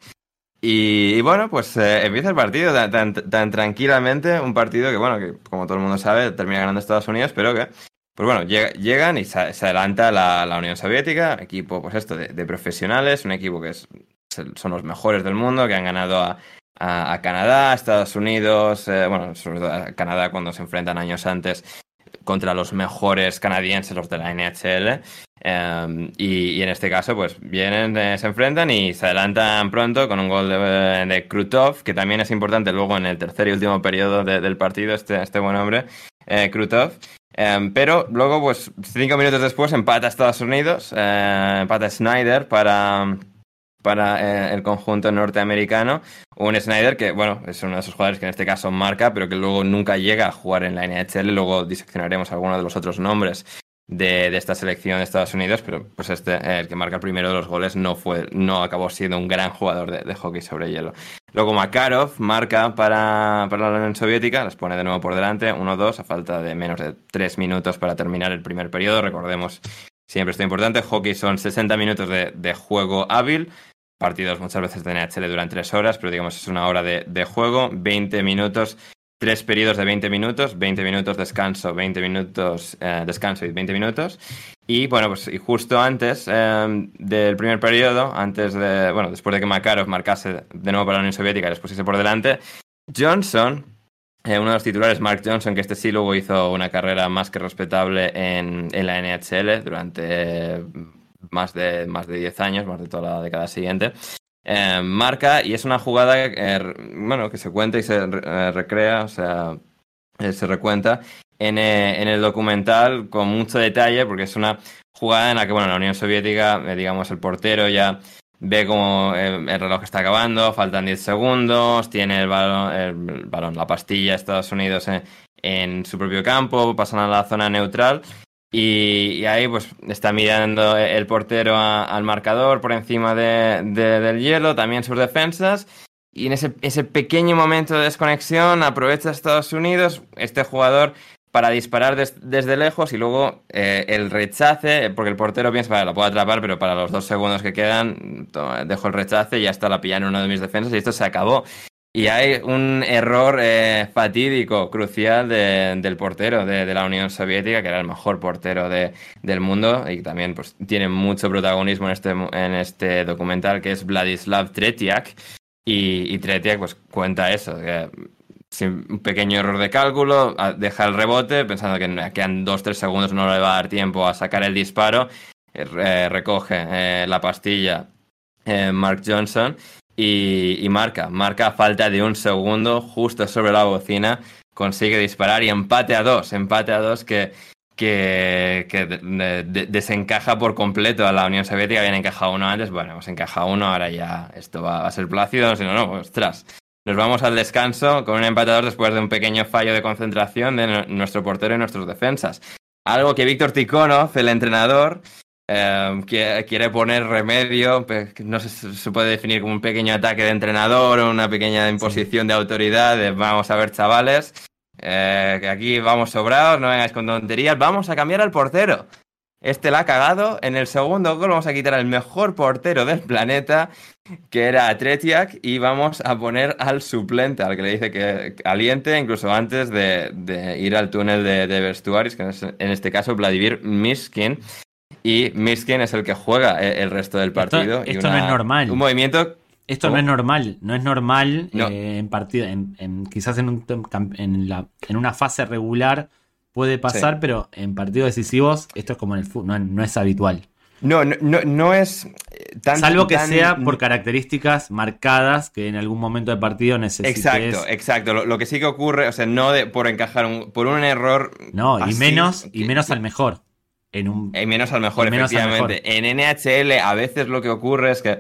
Y, bueno, pues eh, empieza el partido tan, tranquilamente. Un partido que, bueno, que como todo el mundo sabe, termina ganando Estados Unidos, pero que, pues bueno, llegan y se, adelanta la, Unión Soviética, equipo, pues esto, de, de profesionales, un equipo que es, son los mejores del mundo, que han ganado a, a, Canadá, Estados Unidos, eh, bueno, sobre todo a Canadá cuando se enfrentan años antes contra los mejores canadienses, los de la NHL. Em, y, en este caso, pues vienen, eh, se enfrentan y se adelantan pronto con un gol de, de Krutov, que también es importante luego en el tercer y último periodo del partido, este, este buen hombre, eh, Krutov. Em, pero luego, pues cinco minutos después, empata Estados Unidos, empata Snyder para para eh, el conjunto norteamericano. Un Snyder que, bueno, es uno de esos jugadores que en este caso marca, pero que luego nunca llega a jugar en la NHL. Luego diseccionaremos algunos de los otros nombres de, esta selección de Estados Unidos, pero pues este, el que marca el primero de los goles, no fue, no acabó siendo un gran jugador de, hockey sobre hielo. Luego Makarov marca para, para, la Unión Soviética, les pone de nuevo por delante, 1-2, a falta de menos de 3 minutos para terminar el primer periodo. Recordemos, siempre esto importante, hockey son 60 minutos de, de juego hábil, partidos muchas veces de NHL duran 3 horas, pero digamos es una hora de, de juego, 20 minutos tres periodos de 20 minutos, 20 minutos descanso, 20 minutos eh, descanso y 20 minutos. Y bueno, pues y justo antes em, del primer periodo, antes de, bueno, después de que Makarov marcase de nuevo para la Unión Soviética y les pusiese por delante, Johnson, eh, uno de los titulares, Mark Johnson, que este sí luego hizo una carrera más que respetable en, en la NHL durante más de, más de 10 años, más de toda la década siguiente. Eh, marca y es una jugada eh, bueno, que se cuenta y se eh, recrea, o sea, se recuenta en, en, el documental con mucho detalle porque es una jugada en la que, bueno, la Unión Soviética, digamos, el portero ya ve como el, reloj está acabando, faltan 10 segundos, tiene el balón, el, balón la pastilla Estados Unidos en, en su propio campo, pasan a la zona neutral y, ahí pues está mirando el portero al marcador por encima de, del hielo, también sus defensas. Y en ese, ese pequeño momento de desconexión aprovecha Estados Unidos, este jugador, para disparar desde lejos y luego eh, el rechace, porque el portero piensa, vale, la puedo atrapar, pero para los dos segundos que quedan, dejo el rechace y ya está la pillan en uno de mis defensas y esto se acabó. Y hay un error eh, fatídico, crucial del portero de, la Unión Soviética, que era el mejor portero del mundo y también pues, tiene mucho protagonismo en este, en este documental, que es Vladislav Tretiak. Y, Tretiak pues, cuenta eso, un pequeño error de cálculo, deja el rebote pensando que quedan dos tres segundos, no le va a dar tiempo a sacar el disparo, eh, recoge eh, la pastilla Mark Johnson y, marca, marca a falta de un segundo justo sobre la bocina, consigue disparar y empate a dos, empate a dos que, que, desencaja por completo a la Unión Soviética, habían encajado uno antes, bueno, pues encaja uno, ahora ya esto va, a ser plácido, si no, no, ostras. Nos vamos al descanso con un dos después de un pequeño fallo de concentración de nuestro portero y nuestros defensas. Algo que Víctor Tikhonov, el entrenador, Em, que quiere poner remedio, no sé, se puede definir como un pequeño ataque de entrenador o una pequeña imposición de autoridad, vamos a ver chavales, eh, que aquí vamos sobrados, no vengáis con tonterías, vamos a cambiar al portero. Este la ha cagado, en el segundo gol vamos a quitar al mejor portero del planeta, que era Tretiak, y vamos a poner al suplente, al que le dice que aliente, incluso antes de, ir al túnel de, de vestuarios, que es en este caso Vladimir Miskin, y Miskin es el que juega eh, el resto del partido. Esto, no es normal. Un movimiento. Esto no es normal. No es normal eh, en partido. En, quizás en, un, en, la, en, una fase regular puede pasar, pero en partidos decisivos esto es como en el fútbol. No, es habitual. No, no, no, es eh, tan. Salvo que sea por características marcadas que en algún momento del partido necesites. Exacto, exacto. Lo, que sí que ocurre, o sea, no de, por encajar un, por un error. No, y menos, y menos al mejor. En un... Y menos al mejor, efectivamente. En NHL a veces lo que ocurre es que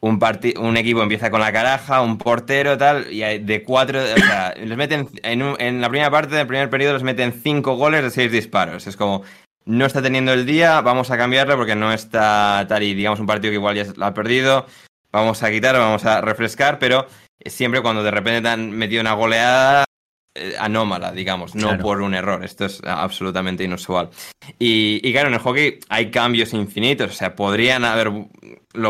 un, un equipo empieza con la caraja, un portero, tal, y de cuatro, o sea, *coughs* les meten, en, en, la primera parte del primer periodo les meten cinco goles de seis disparos. Es como, no está teniendo el día, vamos a cambiarle porque no está tal y digamos un partido que igual ya lo ha perdido, vamos a quitar, vamos a refrescar, pero siempre cuando de repente te han metido una goleada, eh, anómala, digamos, no por un error. Esto es absolutamente inusual. Y, claro, en el hockey hay cambios infinitos, o sea, podrían haberlo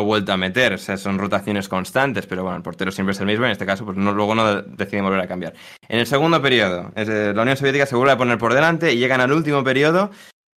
vuelto a meter, o sea, son rotaciones constantes, pero bueno, el portero siempre es el mismo, en este caso, pues no, luego no deciden volver a cambiar. En el segundo periodo, la Unión Soviética se vuelve a poner por delante y llegan al último periodo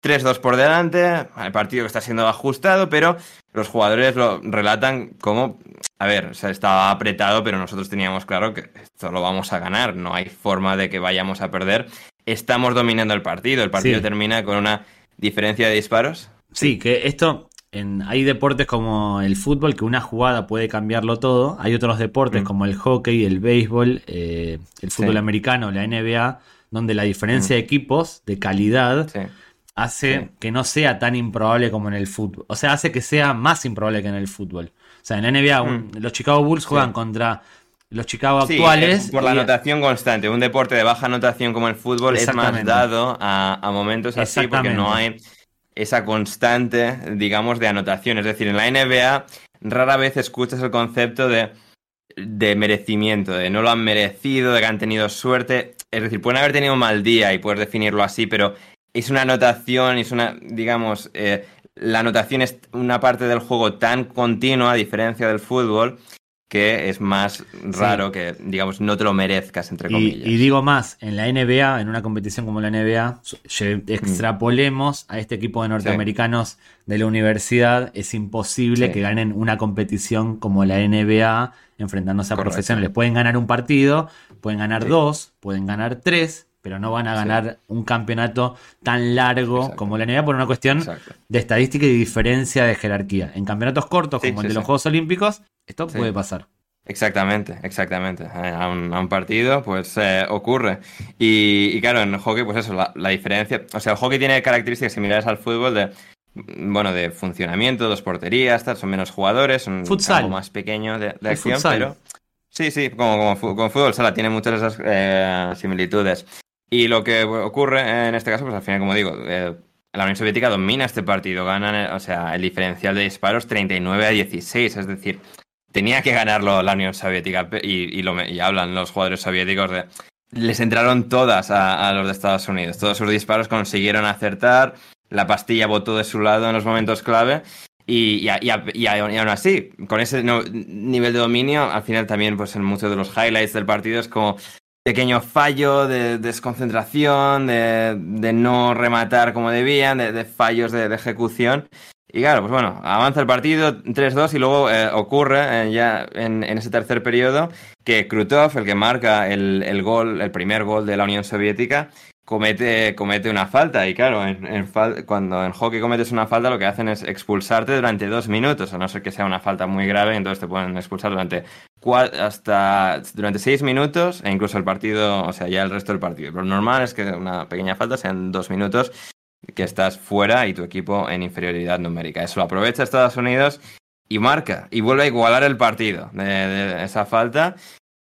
3-2 por delante, el partido que está siendo ajustado, pero los jugadores lo relatan como, a ver, o sea, estaba apretado, pero nosotros teníamos claro que esto lo vamos a ganar, no hay forma de que vayamos a perder. Estamos dominando el partido, el partido termina con una diferencia de disparos. Sí, que esto, en, hay deportes como el fútbol, que una jugada puede cambiarlo todo, hay otros deportes mm. como el hockey, el béisbol, eh, el fútbol americano, la NBA, donde la diferencia mm. de equipos, de calidad, hace que no sea tan improbable como en el fútbol. O sea, hace que sea más improbable que en el fútbol. O sea, en la NBA mm. los Chicago Bulls juegan contra los Chicago actuales. por la anotación constante. Un deporte de baja anotación como el fútbol es más dado a, momentos así porque no hay esa constante, digamos, de anotación. Es decir, en la NBA rara vez escuchas el concepto de, de merecimiento, de no lo han merecido, de que han tenido suerte. Es decir, pueden haber tenido un mal día y puedes definirlo así, pero es una anotación, es una, digamos, eh, la anotación es una parte del juego tan continua, a diferencia del fútbol, que es más raro que, digamos, no te lo merezcas, entre comillas. Y, digo más, en la NBA, en una competición como la NBA, extrapolemos a este equipo de norteamericanos de la universidad, es imposible que ganen una competición como la NBA enfrentándose a profesionales. Pueden ganar un partido, pueden ganar dos, pueden ganar tres, pero no van a ganar un campeonato tan largo como la NBA por una cuestión de estadística y diferencia de jerarquía. En campeonatos cortos, como el de los Juegos Olímpicos, esto puede pasar. Exactamente, exactamente. A un, partido, pues eh, ocurre. Y, claro, en hockey, pues eso, la, diferencia. O sea, el hockey tiene características similares al fútbol de. Bueno, de funcionamiento, dos porterías, son menos jugadores, un futsal. más pequeño de, acción, pero. Sí, sí, como, como, fútbol sala, tiene muchas de esas eh, similitudes. Y lo que ocurre en este caso, pues al final, como digo, la Unión Soviética domina este partido, ganan, o sea, el diferencial de disparos 39 a 16, es decir, tenía que ganarlo la Unión Soviética y, lo, hablan los jugadores soviéticos de... Les entraron todas a, los de Estados Unidos. Todos sus disparos consiguieron acertar. La pastilla votó de su lado en los momentos clave. Y, aún así, con ese nivel de dominio, al final también, pues en muchos de los highlights del partido es como pequeño fallo de, desconcentración, de, no rematar como debían, de, fallos de, ejecución. Y claro, pues bueno, avanza el partido 3-2 y luego eh, ocurre eh, ya en, ese tercer periodo que Krutov, el que marca el, gol, el primer gol de la Unión Soviética, comete, comete una falta. Y claro, en, cuando en hockey cometes una falta, lo que hacen es expulsarte durante dos minutos, a no ser que sea una falta muy grave, entonces te pueden expulsar durante hasta durante seis minutos e incluso el partido, o sea, ya el resto del partido. Lo normal es que una pequeña falta sean dos minutos que estás fuera y tu equipo en inferioridad numérica. Eso lo aprovecha Estados Unidos y marca y vuelve a igualar el partido de, esa falta.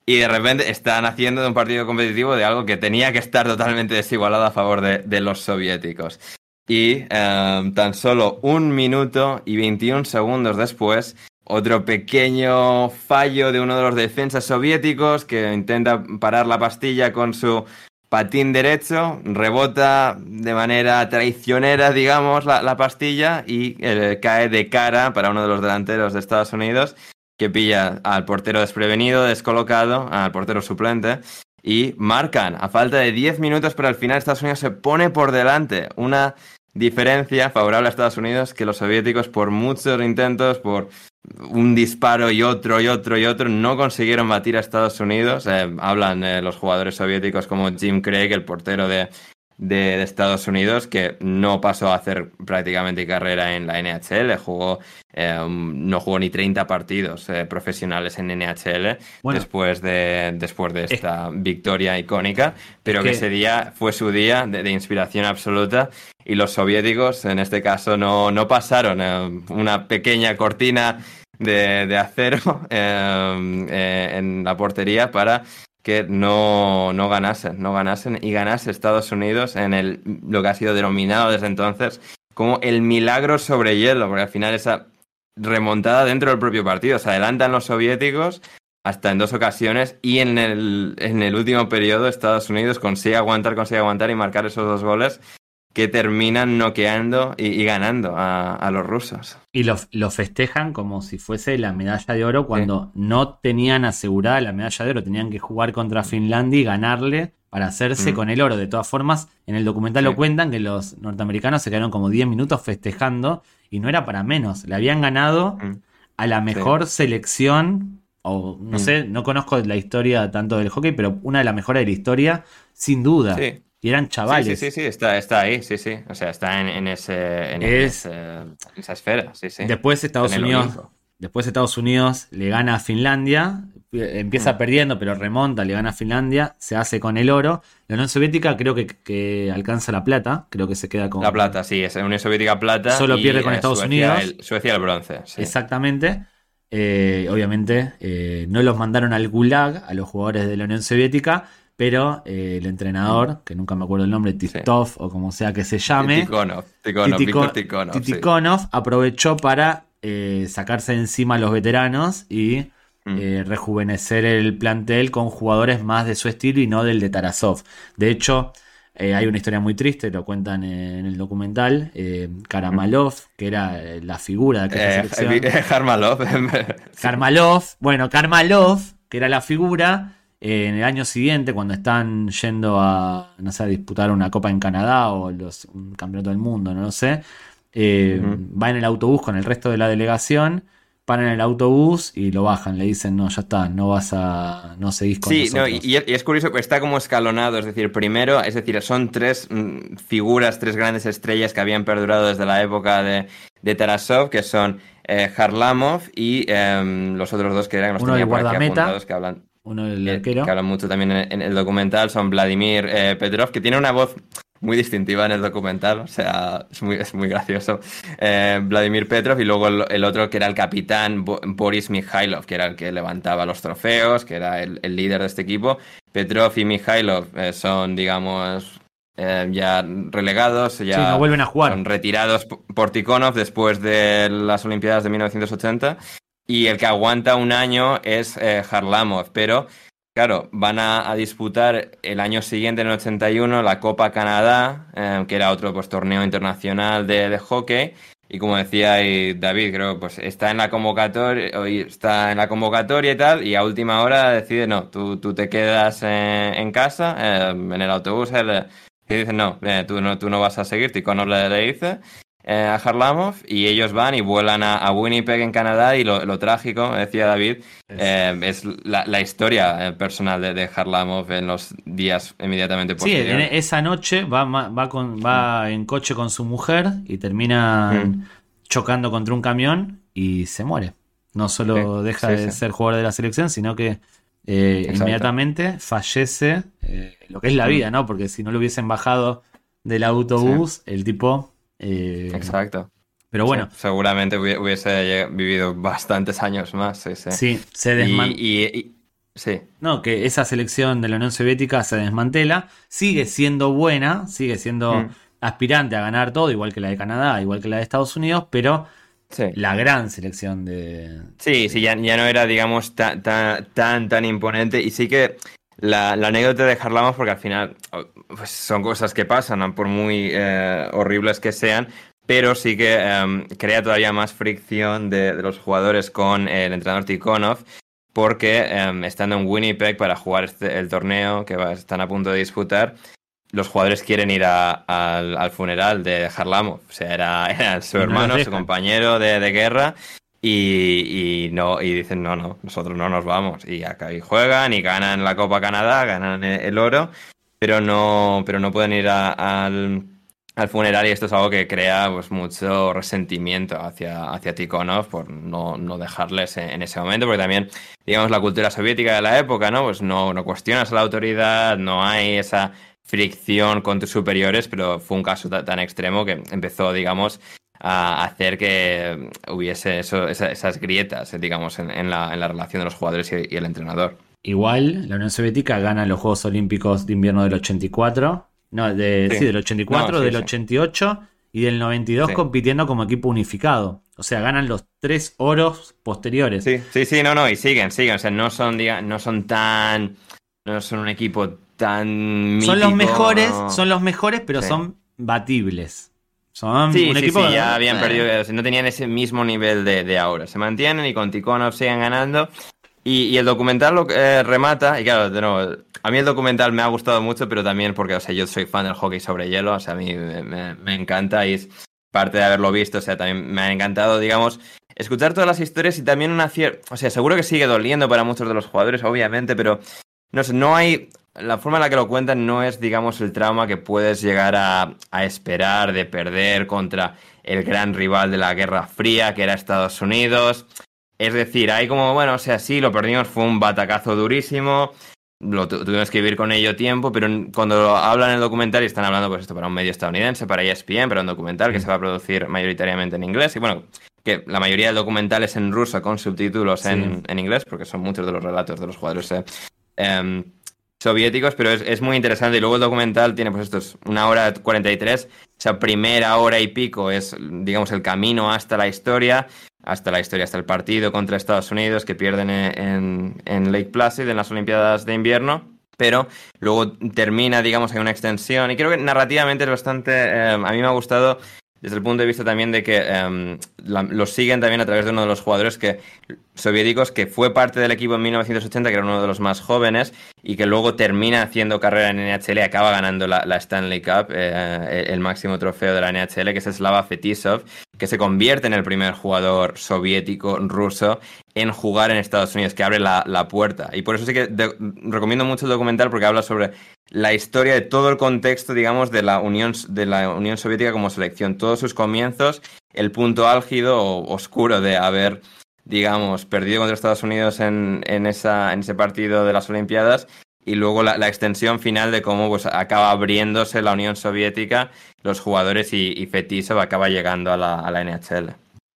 Y de repente están haciendo de un partido competitivo de algo que tenía que estar totalmente desigualado a favor de, los soviéticos. Y em, tan solo un minuto y 21 segundos después, otro pequeño fallo de uno de los defensas soviéticos que intenta parar la pastilla con su patín derecho, rebota de manera traicionera, digamos, la, pastilla y eh, cae de cara para uno de los delanteros de Estados Unidos, que pilla al portero desprevenido, descolocado, al portero suplente, y marcan a falta de 10 minutos, pero al final Estados Unidos se pone por delante. Una diferencia favorable a Estados Unidos que los soviéticos, por muchos intentos, por un disparo y otro y otro y otro, no consiguieron batir a Estados Unidos. Eh, hablan eh, los jugadores soviéticos como Jim Craig, el portero de, de, Estados Unidos, que no pasó a hacer prácticamente carrera en la NHL, jugó, eh, no jugó ni 30 partidos profesionales en NHL después, de, después de esta victoria icónica, pero que, ese día fue su día de, inspiración absoluta y los soviéticos en este caso no, no pasaron una pequeña cortina de, acero *laughs* en la portería para que no, no ganasen, no ganasen y ganase Estados Unidos en el, lo que ha sido denominado desde entonces como el milagro sobre hielo, porque al final esa remontada dentro del propio partido, se adelantan los soviéticos hasta en dos ocasiones y en el, en el último periodo Estados Unidos consigue aguantar, consigue aguantar y marcar esos dos goles que terminan noqueando y, ganando a, los rusos. Y lo, festejan como si fuese la medalla de oro cuando no tenían asegurada la medalla de oro, tenían que jugar contra Finlandia y ganarle para hacerse mm. con el oro. De todas formas, en el documental lo cuentan que los norteamericanos se quedaron como 10 minutos festejando y no era para menos, le habían ganado mm. a la mejor selección o no mm. sé, no conozco la historia tanto del hockey, pero una de las mejores de la historia, sin duda. Sí. Y eran chavales. Sí, sí, sí, está, está ahí, sí, sí. O sea, está en, ese, en, esa esfera, sí, sí. Después Estados Unidos. Después Estados Unidos le gana a Finlandia, empieza mm. perdiendo, pero remonta, le gana a Finlandia, se hace con el oro. La Unión Soviética creo que, alcanza la plata, creo que se queda con... La plata, sí, es la Unión Soviética plata. Solo pierde con Estados Unidos. Suecia el bronce. Exactamente. Eh, obviamente eh, no los mandaron al Gulag a los jugadores de la Unión Soviética, pero eh, el entrenador, que nunca me acuerdo el nombre, Titov o como sea que se llame, Tikhonov, aprovechó para eh, sacarse encima a los veteranos y mm. eh, rejuvenecer el plantel con jugadores más de su estilo y no del de Tarasov. De hecho, hay una historia muy triste, lo cuentan en el documental. *laughs* Karamalov, que era la figura de aquella selección. Karmalov. Karmalov, bueno, Karmalov, que era la figura en el año siguiente, cuando están yendo a, no sé, a disputar una copa en Canadá o los, un campeonato del mundo, no lo sé, eh, va en el autobús con el resto de la delegación, paran el autobús y lo bajan, le dicen, no, ya está, no vas a, no seguís con Sí, no, y, es curioso que está como escalonado, es decir, primero, es decir, son tres mm, figuras, tres grandes estrellas que habían perdurado desde la época de, de Tarasov, que son eh, Harlamov y em, los otros dos que eran los Uno tenía por aquí apuntados, que hablan uno del arquero. Que hablan mucho también en, el documental, son Vladimir eh, Petrov, que tiene una voz muy distintiva en el documental, o sea, es muy, es muy gracioso. Eh, Vladimir Petrov y luego el, otro que era el capitán Boris Mikhailov, que era el que levantaba los trofeos, que era el, líder de este equipo. Petrov y Mikhailov eh, son, digamos, ya relegados, ya no vuelven a jugar. son retirados por Tikhonov después de las Olimpiadas de 1980 y el que aguanta un año es eh, Harlamov, pero claro, van a, disputar el año siguiente, en el 81, la Copa Canadá, eh, que era otro pues, torneo internacional de, hockey. Y como decía David, creo pues está en la convocatoria, está en la convocatoria y tal, y a última hora decide, no, tú, tú te quedas en casa, eh, en el autobús, y dice, no, tú no, tú no vas a seguir, Ticono le, le dice, eh, a Harlamov y ellos van y vuelan a, Winnipeg en Canadá y lo, trágico, decía David, es eh, la, historia eh, personal de, Harlamov en los días inmediatamente posteriores. Sí, esa noche va, va, con, va en coche con su mujer y termina chocando contra un camión y se muere. No solo deja de ser jugador de la selección, sino que inmediatamente fallece lo que es la vida, ¿no? Porque si no lo hubiesen bajado del autobús, el tipo eh, Exacto. Pero bueno. seguramente hubiese vivido bastantes años más. Sí, sí. se desmantela. Y, sí. No, que esa selección de la Unión Soviética se desmantela. Sigue siendo buena, sigue siendo mm. aspirante a ganar todo, igual que la de Canadá, igual que la de Estados Unidos, pero la gran selección de. Sí, sí, ya, ya no era, digamos, tan, tan, tan, imponente. Y sí que la, anécdota de Harlamov, porque al final pues son cosas que pasan, por muy eh, horribles que sean, pero sí que em, crea todavía más fricción de, los jugadores con el entrenador Tikhonov, porque em, estando en Winnipeg para jugar este, el torneo que están a punto de disputar, los jugadores quieren ir al, funeral de Harlamov. O sea, era, su hermano, su compañero de, guerra. Y, no, y dicen, no, no, nosotros no nos vamos. Y acá y juegan y ganan la Copa Canadá, ganan el oro pero no, pero no pueden ir al, al funeral y esto es algo que crea pues mucho resentimiento hacia, hacia Tikhonov por no, no dejarles en, ese momento, porque también, digamos, la cultura soviética de la época, ¿no? Pues no, no cuestionas a la autoridad, no hay esa fricción con tus superiores, pero fue un caso tan, extremo que empezó, digamos, a hacer que hubiese esas, grietas, digamos, en, la, en, la, relación de los jugadores y el entrenador. Igual, la Unión Soviética gana los Juegos Olímpicos de Invierno del 84. No, de, sí. del 84, del 88 y del 92 compitiendo como equipo unificado. O sea, ganan los tres oros posteriores. Sí, sí, sí, no, no, y siguen, siguen. O sea, no son, no son tan. No son un equipo tan. son los mejores, son los mejores, pero son batibles. Son un equipo. Sí, ya habían perdido, no tenían ese mismo nivel de, de ahora. Se mantienen y con Tikhonov siguen ganando. Y, el documental lo eh, remata, y claro, de nuevo, a mí el documental me ha gustado mucho, pero también porque, o sea, yo soy fan del hockey sobre hielo, o sea, a mí me, encanta y es parte de haberlo visto, o sea, también me ha encantado, digamos, escuchar todas las historias y también una cierta, o sea, seguro que sigue doliendo para muchos de los jugadores, obviamente, pero no sé, no hay, la forma en la que lo cuentan no es, digamos, el trauma que puedes llegar a, a esperar de perder contra el gran rival de la Guerra Fría, que era Estados Unidos. Es decir, hay como, bueno, o sea, sí, lo perdimos, fue un batacazo durísimo, lo tuvimos que vivir con ello tiempo, pero cuando hablan en el documental y están hablando, pues esto para un medio estadounidense, para ESPN, para un documental que se va a producir mayoritariamente en inglés, y bueno, que la mayoría del documental es en ruso con subtítulos en, inglés, porque son muchos de los relatos de los jugadores. Eh, em, soviéticos, pero es, muy interesante. Y luego el documental tiene, pues esto es una hora 43, esa primera hora y pico es, digamos, el camino hasta la historia, hasta la historia, hasta el partido contra Estados Unidos que pierden en, en Lake Placid en las Olimpiadas de invierno pero luego termina, digamos, en una extensión. Y creo que narrativamente es bastante. Eh, a mí me ha gustado desde el punto de vista también de que em, los siguen también a través de uno de los jugadores que, soviéticos que fue parte del equipo en 1980, que era uno de los más jóvenes, y que luego termina haciendo carrera en NHL y acaba ganando la, Stanley Cup, eh, el máximo trofeo de la NHL, que es Slava Fetisov, que se convierte en el primer jugador soviético ruso en jugar en Estados Unidos, que abre la, la puerta. Y por eso sí que recomiendo mucho el documental porque habla sobre la historia de todo el contexto, digamos, de la Unión, de la Unión Soviética como selección, todos sus comienzos, el punto álgido o oscuro de haber, digamos, perdido contra Estados Unidos en, en, esa, en ese partido de las Olimpiadas y luego la, extensión final de cómo pues, acaba abriéndose la Unión Soviética, los jugadores y, y Fetisov acaba llegando a la, a la NHL.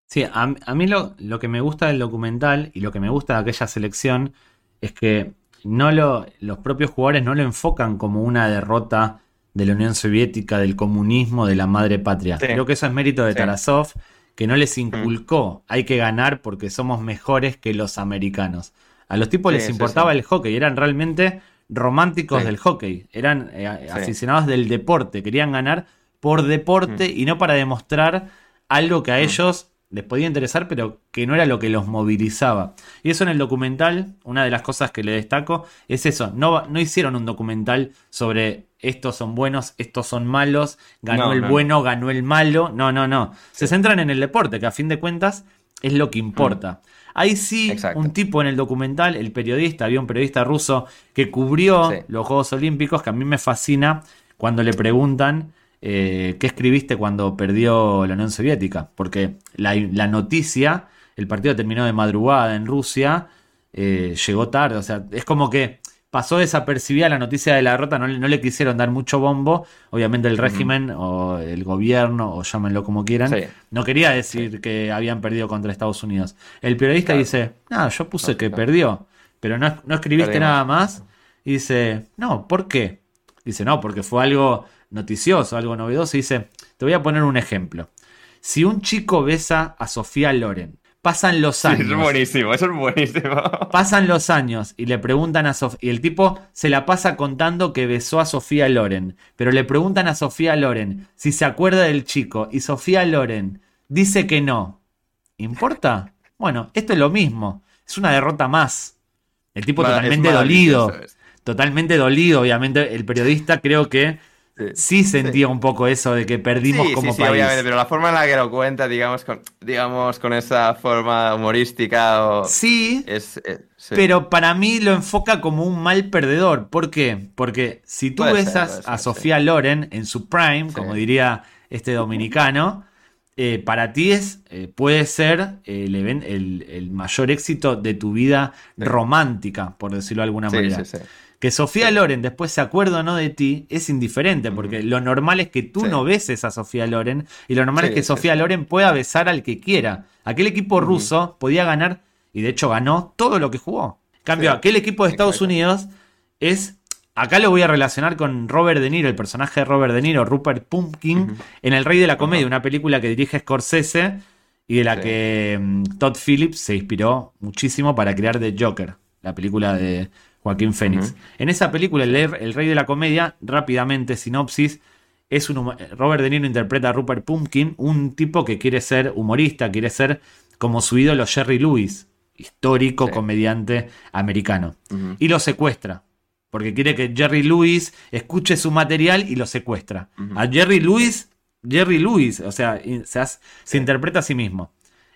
Sí, a, a mí lo, lo que me gusta del documental y lo que me gusta de aquella selección es que no lo, los propios jugadores no lo enfocan como una derrota de la Unión Soviética, del comunismo, de la madre patria. Creo que eso es mérito de Tarasov, que no les mm. inculcó, hay que ganar porque somos mejores que los americanos. A los tipos les importaba el hockey, eran realmente románticos del hockey, eran eh, aficionados del deporte, querían ganar por deporte mm. y no para demostrar algo que a mm. ellos les podía interesar, pero que no era lo que los movilizaba. Y eso en el documental, una de las cosas que le destaco es eso, no, no hicieron un documental sobre estos son buenos, estos son malos, ganó el bueno, ganó el malo, no, no, no. Se centran en el deporte, que a fin de cuentas es lo que importa. Mm. Ahí sí, un tipo en el documental, el periodista, había un periodista ruso que cubrió los Juegos Olímpicos, que a mí me fascina cuando le preguntan eh, qué escribiste cuando perdió la Unión Soviética, porque la, noticia, el partido terminó de madrugada en Rusia, eh, llegó tarde, o sea, es como que pasó desapercibida la noticia de la derrota, no, le quisieron dar mucho bombo, obviamente el régimen o el gobierno, o llámenlo como quieran, no quería decir que habían perdido contra Estados Unidos. El periodista dice, no, yo puse que perdió, pero no, escribiste nada más, y dice, no, ¿por qué? Dice, no, porque fue algo noticioso, algo novedoso, y dice, te voy a poner un ejemplo. Si un chico besa a Sofía Loren, pasan los años. es buenísimo, eso es buenísimo. Pasan los años y le preguntan a Sofía, y el tipo se la pasa contando que besó a Sofía Loren, pero le preguntan a Sofía Loren si se acuerda del chico y Sofía Loren dice que no. ¿Importa? Bueno, esto es lo mismo, es una derrota más. El tipo totalmente dolido, totalmente dolido, obviamente el periodista creo que Sí, sentía un poco eso de que perdimos como sí, país. obviamente, pero la forma en la que lo cuenta, digamos, con, digamos, con esa forma humorística o... Sí, es, eh, pero para mí lo enfoca como un mal perdedor. ¿Por qué? Porque si tú besas a Sofía Loren en su prime, como diría este dominicano, eh, para ti es, eh, puede ser el, el, mayor éxito de tu vida romántica, por decirlo de alguna manera. Que Sofía Loren después se acuerde o no de ti es indiferente, porque lo normal es que tú no beses a Sofía Loren y lo normal es que Sofía Loren pueda besar al que quiera. Aquel equipo ruso podía ganar, y de hecho ganó, todo lo que jugó. En cambio, aquel equipo de Estados Unidos es Acá lo voy a relacionar con Robert De Niro, el personaje de Robert De Niro, Rupert Pumpkin, en El Rey de la Comedia, una película que dirige Scorsese y de la que mm, Todd Phillips se inspiró muchísimo para crear The Joker, la película de, Joaquín Phoenix. En esa película, el, Rey de la Comedia, rápidamente, sinopsis, es un, Robert De Niro interpreta a Rupert Pumpkin, un tipo que quiere ser humorista, quiere ser como su ídolo Jerry Lewis, histórico comediante americano. Y lo secuestra, porque quiere que Jerry Lewis escuche su material y lo secuestra. A Jerry Lewis, Jerry Lewis, o sea, se, interpreta a sí mismo.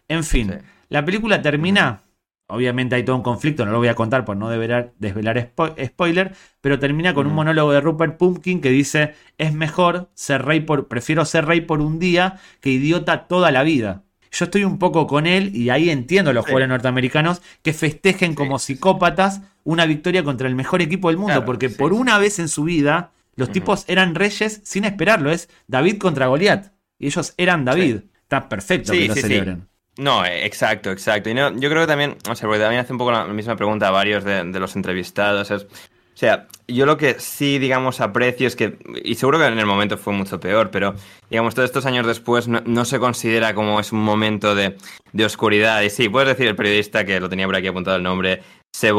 En fin, la película termina Obviamente hay todo un conflicto, no lo voy a contar por no develar, desvelar spoiler, pero termina con un monólogo de Rupert Pumpkin que dice, es mejor ser rey por, prefiero ser rey por un día que idiota toda la vida. Yo estoy un poco con él y ahí entiendo a los jugadores norteamericanos que festejen como psicópatas una victoria contra el mejor equipo del mundo, porque por una vez en su vida los tipos eran reyes sin esperarlo, es David contra Goliat, y ellos eran David. Está perfecto que lo celebren. No, eh, exacto, exacto. Y no, yo creo que también, o sea, porque también hace un poco la misma pregunta a varios de, los entrevistados. Es, o sea, yo lo que sí, digamos, aprecio es que, y seguro que en el momento fue mucho peor, pero, digamos, todos estos años después no, se considera como es un momento de, oscuridad. Y sí, puedes decir el periodista, que lo tenía por aquí apuntado el nombre, se,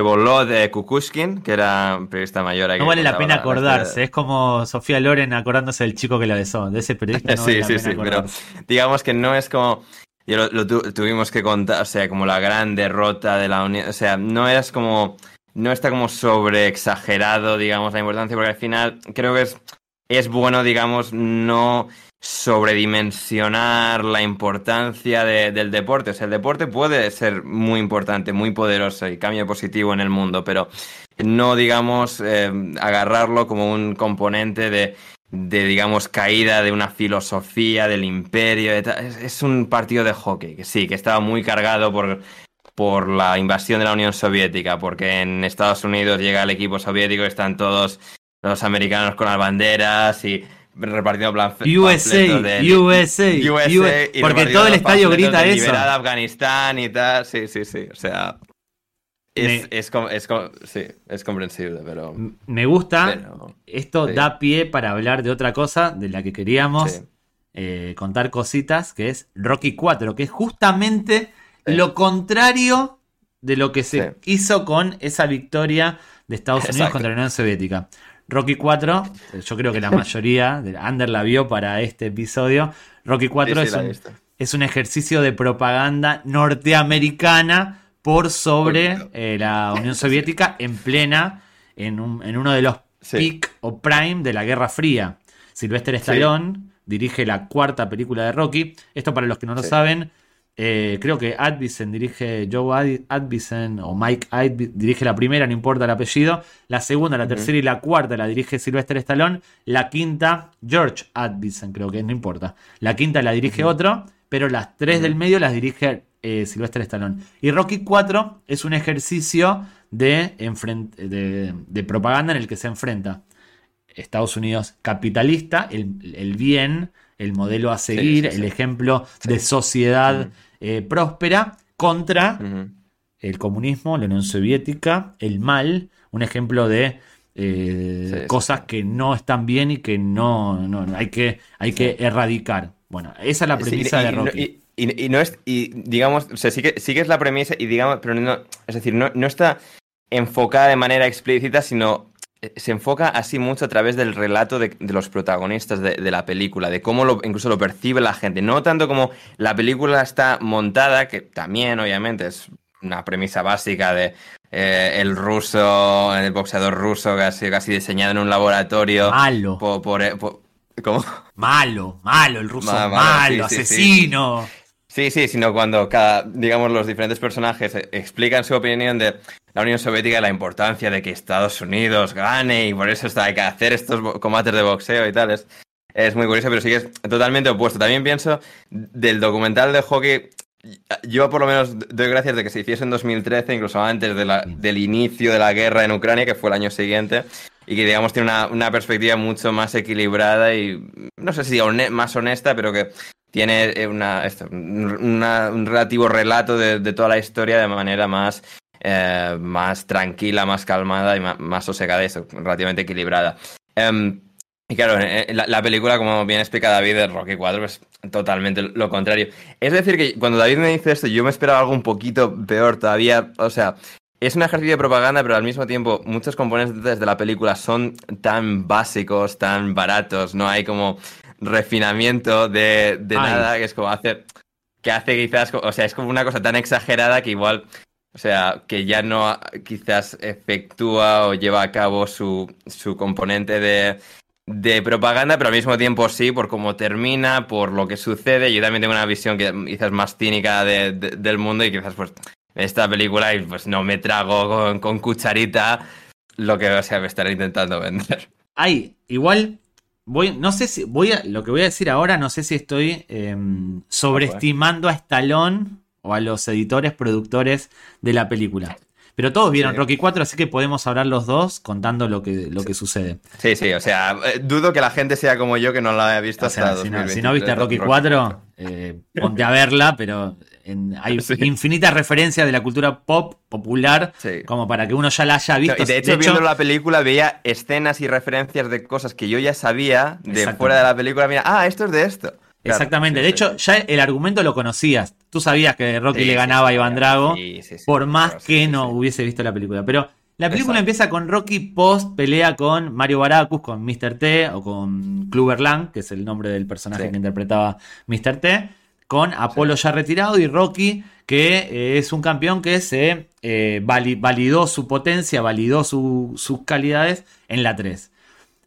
voló de Kukushkin, que era un periodista mayor. No vale la pena acordarse, es como Sofía Loren acordándose del chico que la besó, de ese periodista. *laughs* sí, sí, sí, pero digamos que no es como... Y lo, tuvimos que contar, o sea, como la gran derrota de la Unión, o sea, no es como no está como sobre exagerado, digamos, la importancia, porque al final creo que es, es bueno, digamos, no sobredimensionar la importancia del deporte. O sea, el deporte puede ser muy importante, muy poderoso y cambio positivo en el mundo, pero no, digamos, eh, agarrarlo como un componente de, de, digamos, caída de una filosofía del imperio. Es, es, un partido de hockey, que sí, que estaba muy cargado por por la invasión de la Unión Soviética, porque en Estados Unidos llega el equipo soviético, están todos los americanos con las banderas y repartiendo plan USA, de, USA, USA, porque todo el estadio grita eso. Liberada Afganistán y tal, sí, sí, sí, o sea, es, es, sí, es comprensible, pero... Me gusta, esto da pie para hablar de otra cosa, de la que queríamos eh, contar cositas, que es Rocky 4, que es justamente lo contrario de lo que se hizo con esa victoria de Estados Unidos contra la Unión Soviética. Rocky 4, yo creo que la *laughs* mayoría de Ander la vio para este episodio. Rocky 4 es, un, ejercicio de propaganda norteamericana por sobre eh, la Unión Soviética en plena, en, uno de los peak o prime de la Guerra Fría. Sylvester Stallone dirige la cuarta película de Rocky. Esto para los que no lo saben, eh, creo que Advisen dirige, Joe Advisen o Mike Advisen dirige la primera, no importa el apellido. La segunda, la tercera y la cuarta la dirige Sylvester Stallone. La quinta, George Advisen, creo que no importa. La quinta la dirige otro, pero las tres del medio las dirige eh, Sylvester Stallone. Y Rocky 4 es un ejercicio de, de, propaganda en el que se enfrenta Estados Unidos capitalista, el, bien, el modelo a seguir, el ejemplo de sociedad eh, próspera contra el comunismo, la Unión Soviética, el mal, un ejemplo de eh, cosas que no están bien y que no, hay que, hay que erradicar. Bueno, esa es la premisa de Rocky. Y, no es, y digamos, o sea, sí que, es la premisa y digamos, pero no, es decir, no, no está enfocada de manera explícita, sino eh, se enfoca así mucho a través del relato de, los protagonistas de, la película, de cómo lo, incluso lo percibe la gente. No tanto como la película está montada, que también obviamente es una premisa básica de eh, el ruso, el boxeador ruso casi, casi diseñado en un laboratorio. Malo. Por, eh, ¿Cómo? Malo, malo, el ruso malo, asesino. Sí. sí, sino cuando cada, digamos, los diferentes personajes explican su opinión de la Unión Soviética la importancia de que Estados Unidos gane y por eso está, hay que hacer estos combates de boxeo y tal. Es, es muy curioso, pero sí que es totalmente opuesto. También pienso del documental de hockey. Yo por lo menos doy gracias de que se hiciese en 2013, incluso antes de la, del inicio de la guerra en Ucrania, que fue el año siguiente, y que digamos tiene una, una perspectiva mucho más equilibrada y no sé si más honesta, pero que tiene una, un relativo relato de, toda la historia de manera más eh, más tranquila, más calmada y más, sosegada y relativamente equilibrada. Em, y claro, la, película, como bien explica David, de Rocky 4 es totalmente lo contrario. Es decir, que cuando David me dice esto, yo me esperaba algo un poquito peor todavía. O sea, es un ejercicio de propaganda, pero al mismo tiempo muchos componentes de la película son tan básicos, tan baratos, no hay como refinamiento de, nada, que es como hacer, que hace quizás, o sea, es como una cosa tan exagerada que igual o sea, que ya no quizás efectúa o lleva a cabo su, su componente de, de propaganda, pero al mismo tiempo sí, por cómo termina, por lo que sucede. Yo también tengo una visión que quizás más cínica de, del mundo y quizás pues esta película y pues no me trago con, con cucharita lo que o sea, me estaré intentando vender. Ay, igual voy, no sé si voy a, lo que voy a decir ahora, no sé si estoy em, sobreestimando a Stallone o a los editores, productores de la película. Pero todos vieron Rocky 4, así que podemos hablar los dos contando lo que, lo que sucede. Sí, sí, o sea, eh, dudo que la gente sea como yo que no la haya visto hasta si, no, si no, viste Rocky 4, eh, ponte a verla, pero hay *laughs* infinitas referencias de la cultura pop popular como para que uno ya la haya visto. de hecho, viendo la película veía escenas y referencias de cosas que yo ya sabía de fuera de la película. Mira, ah, esto es de esto. Exactamente. de hecho, ya el argumento lo conocías. Tú sabías que Rocky le ganaba a Iván Drago, por más que no hubiese visto la película. Pero la película empieza con Rocky post pelea con Mario Baracus, con Mr. T o con Clubber Lang, que es el nombre del personaje que interpretaba Mr. T, con Apolo ya retirado y Rocky, que eh, es un campeón que se eh, validó su potencia, validó sus calidades en la 3.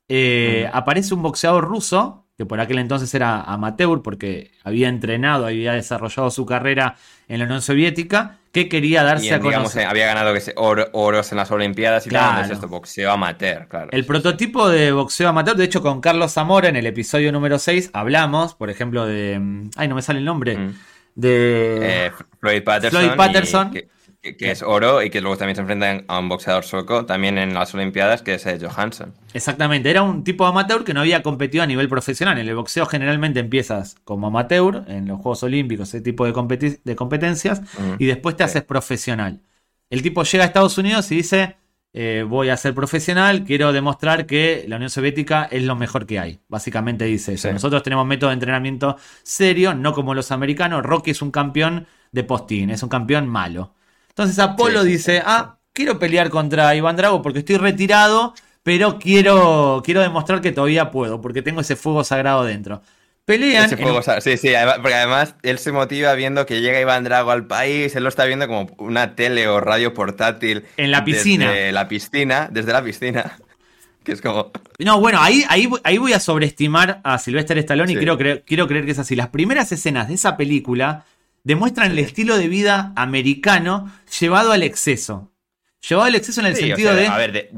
Eh, aparece un boxeador ruso que por aquel entonces era amateur porque había entrenado, había desarrollado su carrera en la Unión Soviética, que quería darse a conocer. había ganado que oros en las Olimpiadas y claro. esto, boxeo amateur, claro. El prototipo de boxeo amateur, de hecho con Carlos Zamora en el episodio número 6 hablamos, por ejemplo, de... Mm, ay, no me sale el nombre. Mm. De... Eh, Floyd Patterson. Floyd Patterson que, es oro y que luego también se enfrentan a un boxeador sueco también en las Olimpiadas, que es Johansson. Exactamente, era un tipo amateur que no había competido a nivel profesional. En el boxeo generalmente empiezas como amateur en los Juegos Olímpicos, ese tipo de, de competencias, y después te haces profesional. El tipo llega a Estados Unidos y dice, eh, voy a ser profesional, quiero demostrar que la Unión Soviética es lo mejor que hay. Básicamente dice eso. Nosotros tenemos método de entrenamiento serio, no como los americanos. Rocky es un campeón de postín, es un campeón malo. Entonces Apolo dice, ah, quiero pelear contra Iván Drago porque estoy retirado, pero quiero, quiero demostrar que todavía puedo, porque tengo ese fuego sagrado dentro. Pelean. Sí, sí, porque además él se motiva viendo que llega Iván Drago al país, él lo está viendo como una tele o radio portátil. En la piscina. Desde la piscina, desde la piscina. *laughs* Que es como. No, bueno, ahí, ahí, ahí voy a sobreestimar a Sylvester Stallone y quiero creer, quiero creer que es así. Las primeras escenas de esa película demuestran el estilo de vida americano llevado al exceso. Llevado al exceso en el sentido de. A ver,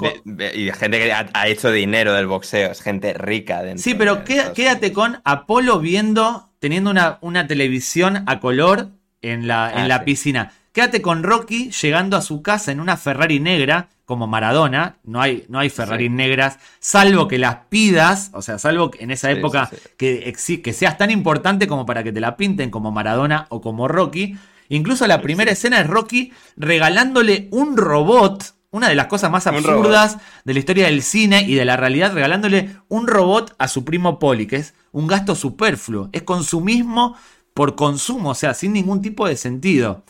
y gente que ha, hecho dinero del boxeo, es gente rica dentro. Sí, pero quédate con Apolo viendo, teniendo una, una televisión a color en la, en ah, la piscina. Quédate con Rocky llegando a su casa en una Ferrari negra, como Maradona. No hay, no hay Ferrari negras, salvo que las pidas, o sea, salvo que en esa época Que, que seas tan importante como para que te la pinten como Maradona o como Rocky. Incluso la primera escena es Rocky regalándole un robot, una de las cosas más absurdas de la historia del cine y de la realidad, regalándole un robot a su primo Poli, que es un gasto superfluo, es consumismo por consumo, o sea, sin ningún tipo de sentido.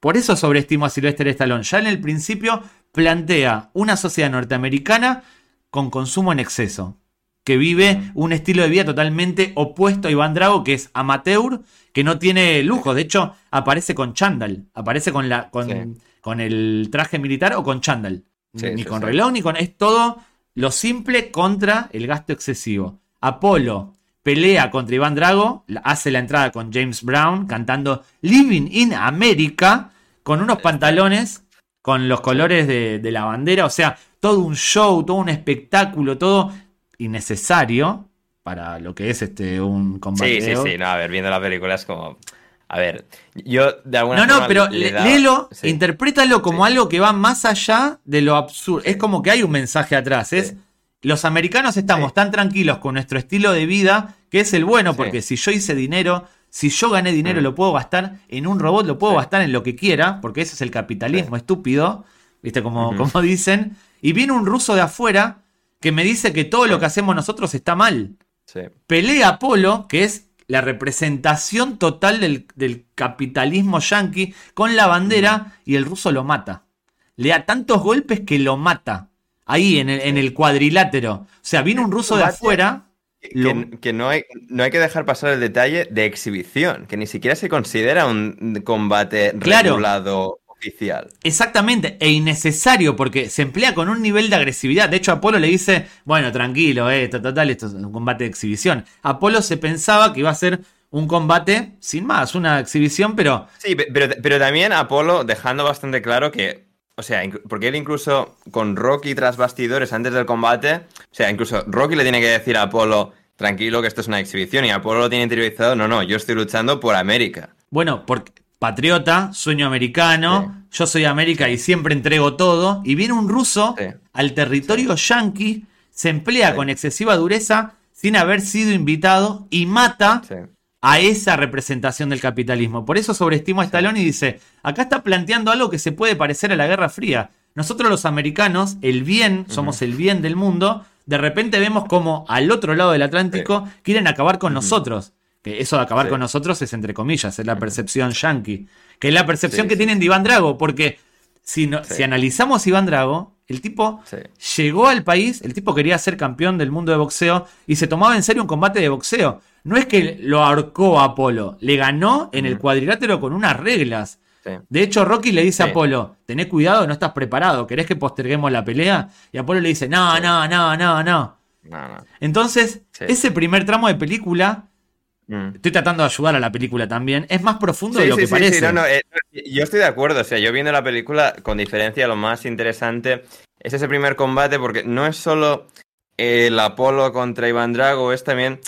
Por eso sobreestimo a Sylvester Stallone. Ya en el principio plantea una sociedad norteamericana con consumo en exceso, que vive un estilo de vida totalmente opuesto a Iván Drago, que es amateur, que no tiene lujo. De hecho, aparece con chándal, aparece con, la, con, el traje militar o con chándal. ni con reloj, ni con... Es todo lo simple contra el gasto excesivo. Apolo pelea contra Iván Drago, hace la entrada con James Brown cantando Living in America con unos pantalones con los colores de, la bandera, o sea, todo un show, todo un espectáculo, todo innecesario para lo que es este un combate. Sí, sí, sí, no, a ver, viendo la película es como... A ver, yo de alguna No, no, pero léelo, interprétalo como algo que va más allá de lo absurdo. Es como que hay un mensaje atrás. Es los americanos estamos tan tranquilos con nuestro estilo de vida que es el bueno, porque si yo hice dinero, si yo gané dinero, mm. lo puedo gastar en un robot, lo puedo gastar en lo que quiera, porque ese es el capitalismo estúpido, ¿viste? Como, como dicen. Y viene un ruso de afuera que me dice que todo lo que hacemos nosotros está mal. Pelea Apolo, que es la representación total del, capitalismo yanqui, con la bandera y el ruso lo mata. Le da tantos golpes que lo mata. Ahí en el, en el cuadrilátero. O sea, viene un ruso de afuera que, no, hay, no hay que dejar pasar el detalle de exhibición, que ni siquiera se considera un combate regulado oficial. Exactamente, e innecesario porque se emplea con un nivel de agresividad. De hecho, Apolo le dice, bueno, tranquilo, eh, total, esto es un combate de exhibición. Apolo se pensaba que iba a ser un combate sin más, una exhibición, pero... Sí, pero, pero también Apolo dejando bastante claro que o sea, porque él incluso con Rocky tras bastidores antes del combate, o sea, incluso Rocky le tiene que decir a Apolo, tranquilo que esto es una exhibición y Apolo lo tiene interiorizado, no, no, yo estoy luchando por América. Bueno, porque patriota, sueño americano, yo soy América y siempre entrego todo, y viene un ruso al territorio yankee, se emplea con excesiva dureza sin haber sido invitado y mata a esa representación del capitalismo. Por eso sobreestimo a Stallone y dice, acá está planteando algo que se puede parecer a la Guerra Fría. Nosotros los americanos, el bien, somos el bien del mundo, de repente vemos como al otro lado del Atlántico quieren acabar con nosotros. Que eso de acabar con nosotros es entre comillas, es la percepción yankee. Que es la percepción que tienen de Iván Drago, porque si, si analizamos Iván Drago, el tipo llegó al país, el tipo quería ser campeón del mundo de boxeo y se tomaba en serio un combate de boxeo. No es que lo ahorcó a Apolo, le ganó en el cuadrilátero con unas reglas. De hecho, Rocky le dice a Apolo, tenés cuidado, no estás preparado, ¿querés que posterguemos la pelea? Y Apolo le dice, no, no, no, no, no. Entonces, ese primer tramo de película Mm. Estoy tratando de ayudar a la película también. Es más profundo de lo que parece. Eh, yo estoy de acuerdo. O sea, yo viendo la película, con diferencia, lo más interesante es ese primer combate, porque no es solo el Apolo contra Iván Drago, es también.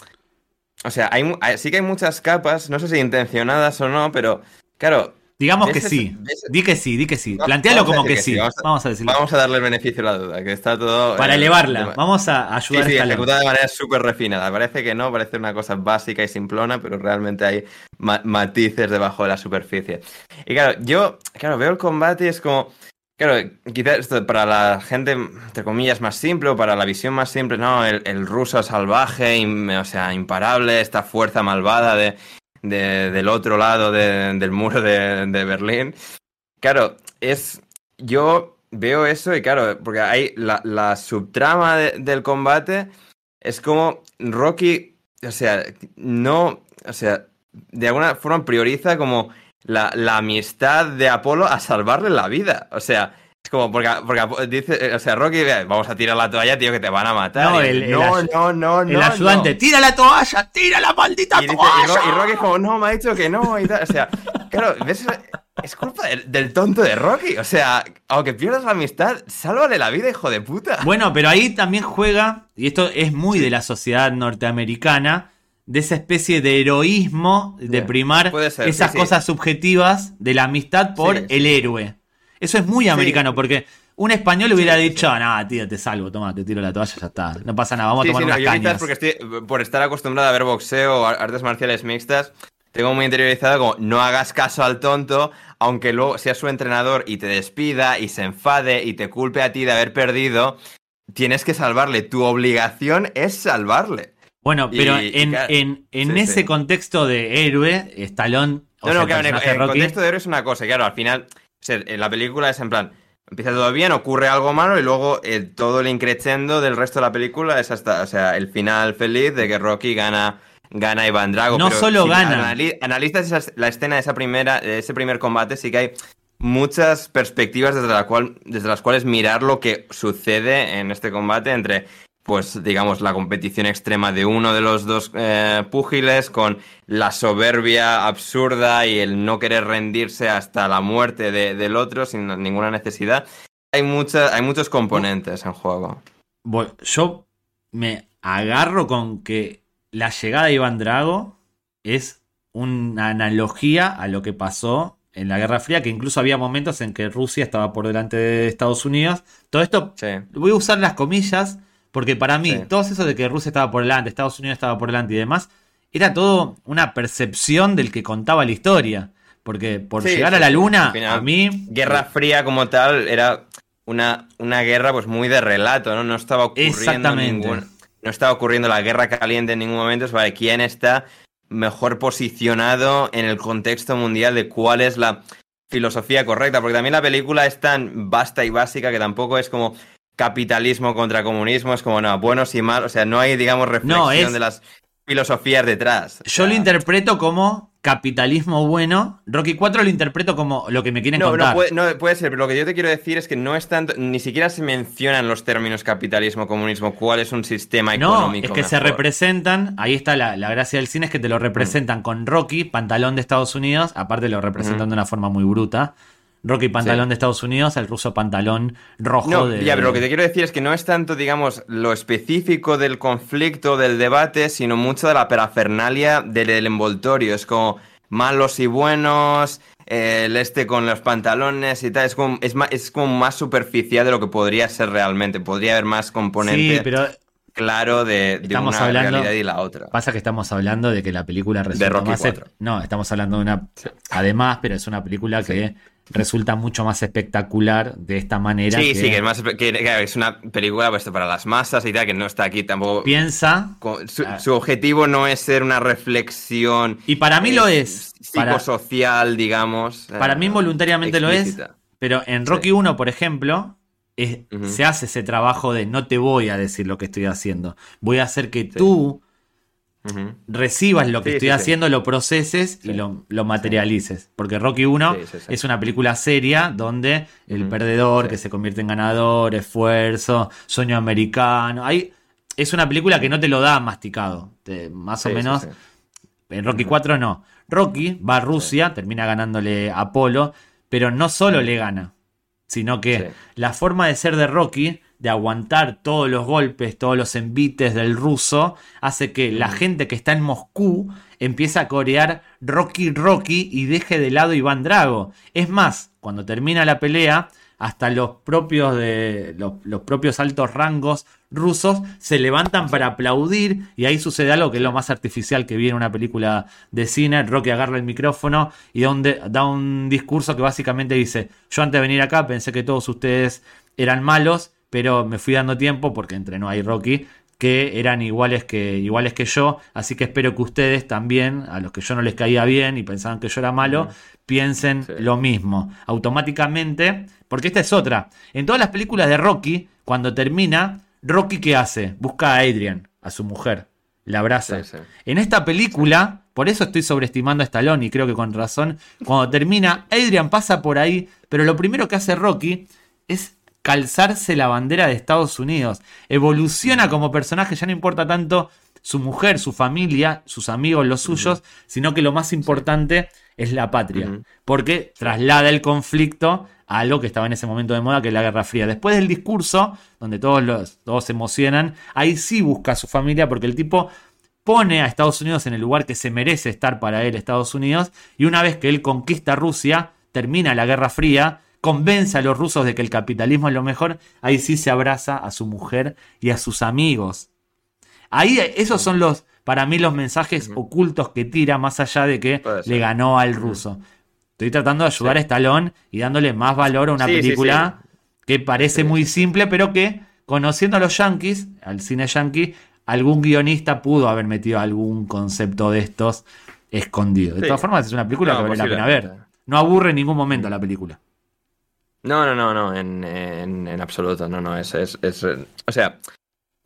O sea, hay, sí que hay muchas capas, no sé si intencionadas o no, pero claro, Digamos que sí. Di que sí, di que sí. Plantealo como que, sí. Vamos, a, decirlo. Vamos a darle el beneficio a la duda, que está todo. Para eh, elevarla. Vamos a ayudar sí, sí, ejecutada de manera súper refinada. Parece que no, parece una cosa básica y simplona, pero realmente hay matices debajo de la superficie. Y claro, yo, claro, veo el combate y es como. Claro, quizás esto para la gente, entre comillas, más simple o para la visión más simple, no, el, ruso salvaje, o sea, imparable, esta fuerza malvada de del otro lado del muro de, Berlín. Claro, es. Yo veo eso y claro, porque hay la, subtrama del combate es como Rocky, o sea, no, o sea, de alguna forma prioriza como la, la amistad de Apolo a salvarle la vida. O sea, es como, porque, porque dice, o sea, Rocky, vamos a tirar la toalla, tío, que te van a matar. No, el, no, no, no, El ayudante, tira la toalla, tira la maldita y toalla. y, Rocky es como, no, me ha dicho que no, y tal. O sea, claro, ¿ves? Es culpa del, tonto de Rocky. O sea, aunque pierdas la amistad, sálvale la vida, hijo de puta. Bueno, pero ahí también juega, y esto es muy de la sociedad norteamericana, de esa especie de heroísmo, de primar esas cosas subjetivas de la amistad por el héroe. Eso es muy americano, porque un español hubiera dicho, nada, tío, te salvo, toma, te tiro la toalla, ya está. No pasa nada, vamos a tomar unas cañas. porque estoy, por estar acostumbrado a ver boxeo o artes marciales mixtas, tengo muy interiorizado como no hagas caso al tonto, aunque luego sea su entrenador y te despida y se enfade y te culpe a ti de haber perdido, tienes que salvarle. Tu obligación es salvarle. Bueno, pero en, ese contexto de héroe, Stallone... no, no, claro, en el contexto de héroe es una cosa, claro, al final en la película es en plan, empieza todo bien, ocurre algo malo y luego eh, todo el increchendo del resto de la película es hasta, o sea, el final feliz de que Rocky gana gana Iván Drago. No solo gana. analizas la escena de esa primera, de ese primer combate, sí que hay muchas perspectivas desde, la cual, desde las cuales mirar lo que sucede en este combate entre pues digamos, la competición extrema de uno de los dos eh, púgiles con la soberbia absurda y el no querer rendirse hasta la muerte del otro sin ninguna necesidad. Hay, hay muchos componentes en juego. yo me agarro con que la llegada de Iván Drago es una analogía a lo que pasó en la Guerra Fría, que incluso había momentos en que Rusia estaba por delante de Estados Unidos. Todo esto, voy a usar las comillas, porque para mí, todo eso de que Rusia estaba por delante, Estados Unidos estaba por delante y demás, era todo una percepción del que contaba la historia. Porque por llegar a la luna, a mí. Guerra Fría como tal era una, una guerra pues muy de relato, ¿no? No estaba ocurriendo ningún. No estaba ocurriendo la guerra caliente en ningún momento. Es para quién está mejor posicionado en el contexto mundial de cuál es la filosofía correcta. Porque también la película es tan vasta y básica que tampoco es como capitalismo contra comunismo, es como, no, buenos y malos, o sea, no hay, digamos, reflexión de las filosofías detrás. Yo lo interpreto como capitalismo bueno. Rocky 4 lo interpreto como lo que me quieren contar. No puede, no puede ser, pero lo que yo te quiero decir es que no es tanto, ni siquiera se mencionan los términos capitalismo, comunismo, cuál es un sistema económico. No, es que se representan, ahí está la, gracia del cine, es que te lo representan con Rocky, pantalón de Estados Unidos, aparte lo representan de una forma muy bruta. Rocky pantalón de Estados Unidos, el ruso pantalón rojo no, de... Ya, pero lo que te quiero decir es que no es tanto, digamos, lo específico del conflicto, del debate, sino mucho de la parafernalia del, envoltorio. Es como malos y buenos, el este con los pantalones y tal. Es como, es, más, es como más superficial de lo que podría ser realmente. Podría haber más componentes. Sí, pero claro de, una realidad y la otra. Pasa que estamos hablando de que la película resulta más. No, estamos hablando de una. Además, pero es una película que resulta mucho más espectacular de esta manera. Sí, sí, que es, más, es una película pues, para las masas y tal, que no está aquí tampoco. Piensa. Ah. Su, objetivo no es ser una reflexión. Y para mí lo es. Psicosocial, digamos. Para mí, voluntariamente lo es. Pero en Rocky 1, por ejemplo, se hace ese trabajo de no te voy a decir lo que estoy haciendo. Voy a hacer que tú recibas lo que estoy haciendo, lo proceses y lo, materialices. Porque Rocky 1 es una película seria donde el perdedor que se convierte en ganador, esfuerzo, sueño americano. Hay, es una película que no te lo da masticado. más o menos. En Rocky 4 no. Rocky va a Rusia, termina ganándole a Apolo, pero no solo le gana, sino que la forma de ser de Rocky de aguantar todos los golpes, todos los envites del ruso, hace que la mm. gente que está en Moscú empiece a corear Rocky Rocky y deje de lado Iván Drago. Es más, cuando termina la pelea, hasta los propios de los, propios altos rangos rusos se levantan para aplaudir y ahí sucede algo que es lo más artificial que vi en una película de cine. Rocky agarra el micrófono y da un discurso que básicamente dice, yo antes de venir acá pensé que todos ustedes eran malos pero me fui dando tiempo porque entrenó ahí Rocky que eran iguales que, iguales que yo, así que espero que ustedes también, a los que yo no les caía bien y pensaban que yo era malo, piensen lo mismo, automáticamente, porque esta es otra. En todas las películas de Rocky, cuando termina, Rocky ¿qué hace? Busca a Adrian, a su mujer, la abraza. en esta película, por eso estoy sobreestimando a Stallone y creo que con razón, cuando termina, Adrian pasa por ahí, pero lo primero que hace Rocky es calzarse la bandera de Estados Unidos. Evoluciona como personaje, ya no importa tanto su mujer, su familia, sus amigos, los suyos, sino que lo más importante es la patria. Porque traslada el conflicto a algo que estaba en ese momento de moda, que es la Guerra Fría. Después del discurso, donde todos, los, todos se emocionan, ahí sí busca a su familia, porque el tipo pone a Estados Unidos en el lugar que se merece estar para él, Estados Unidos, y una vez que él conquista Rusia, termina la Guerra Fría, convence a los rusos de que el capitalismo es lo mejor, ahí sí se abraza a su mujer y a sus amigos. Ahí esos son los, para mí, los mensajes ocultos que tira más allá de que le ganó al ruso. Estoy tratando de ayudar a Stallone y dándole más valor a una película que parece muy simple, pero que, conociendo a los yankees, al cine yankee, algún guionista pudo haber metido algún concepto de estos escondido. De todas formas, es una película que vale la pena ver. No aburre en ningún momento la película. No, no, no, no, en, en, absoluto, no, no, es, es, es, o sea,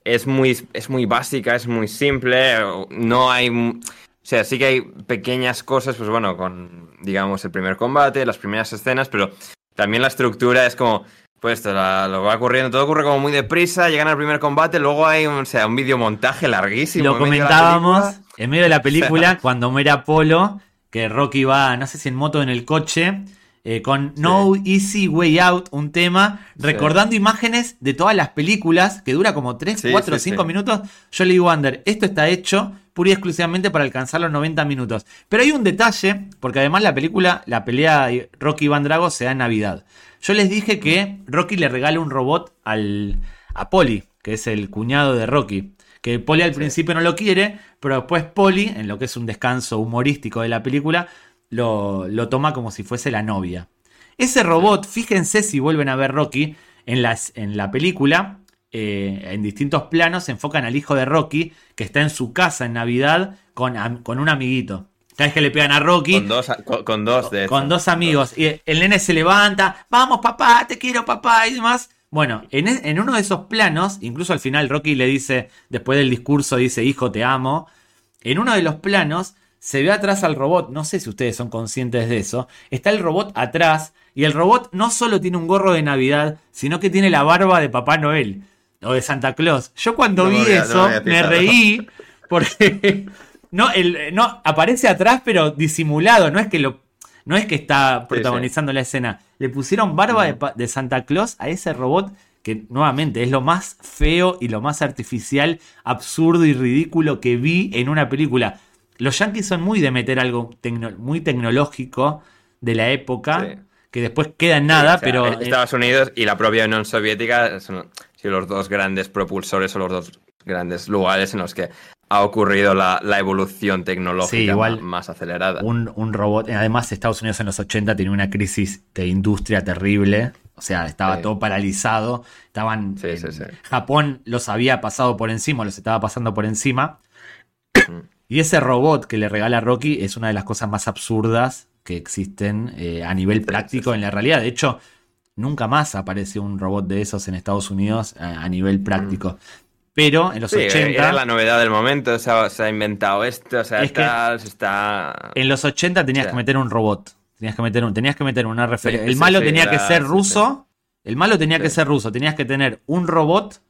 es muy, es muy básica, es muy simple, no hay, o sea, sí que hay pequeñas cosas, pues bueno, con, digamos, el primer combate, las primeras escenas, pero también la estructura es como, pues lo va ocurriendo, todo ocurre como muy deprisa, llegan al primer combate, luego hay un, o sea, un videomontaje larguísimo. Lo comentábamos en medio de la *laughs* película, cuando muere Apolo, que Rocky va, no sé si en moto en el coche, eh, con No Easy Way Out, un tema recordando imágenes de todas las películas, que dura como 3, 4, 5 minutos. Jolly Wonder, esto está hecho pura y exclusivamente para alcanzar los 90 minutos. Pero hay un detalle, porque además la película, la pelea de Rocky Van Drago se da en Navidad. Yo les dije que Rocky le regala un robot al, a Polly, que es el cuñado de Rocky. Que Polly al principio no lo quiere, pero después Polly, en lo que es un descanso humorístico de la película, lo, toma como si fuese la novia. Ese robot, fíjense si vuelven a ver Rocky, en, las, en la película, eh, en distintos planos, se enfocan al hijo de Rocky, que está en su casa en Navidad con, con un amiguito. Cada vez que le pegan a Rocky. Con dos, con, dos, de con dos amigos. Y el nene se levanta. Vamos, papá, te quiero, papá, y demás. Bueno, en, en, uno de esos planos, incluso al final Rocky le dice, después del discurso, dice, hijo, te amo. En uno de los planos se ve atrás al robot, no sé si ustedes son conscientes de eso, está el robot atrás y el robot no solo tiene un gorro de Navidad, sino que tiene la barba de Papá Noel o de Santa Claus. Yo cuando vi eso me reí porque *laughs* no, no aparece atrás pero disimulado, no es que lo no es que está protagonizando la escena. Le pusieron barba de, de Santa Claus a ese robot que nuevamente es lo más feo y lo más artificial, absurdo y ridículo que vi en una película los yankees son muy de meter algo muy tecnológico de la época, que después queda en nada, pero... Estados Unidos y la propia Unión Soviética son los dos grandes propulsores o los dos grandes lugares en los que ha ocurrido la, evolución tecnológica más acelerada. Un, robot, además Estados Unidos en los 80 tenía una crisis de industria terrible, o sea, estaba todo paralizado, estaban... Japón los había pasado por encima, los estaba pasando por encima. Y ese robot que le regala Rocky es una de las cosas más absurdas que existen eh, a nivel práctico en la realidad. De hecho, nunca más apareció un robot de esos en Estados Unidos a, nivel práctico. Pero en los 80. Era la novedad del momento, se ha, inventado esto, o sea, está. En los 80 tenías que meter un robot. Tenías que meter, un, tenías que meter una referencia. el malo tenía que ser ruso. El malo tenía que ser ruso. Tenías que tener un robot.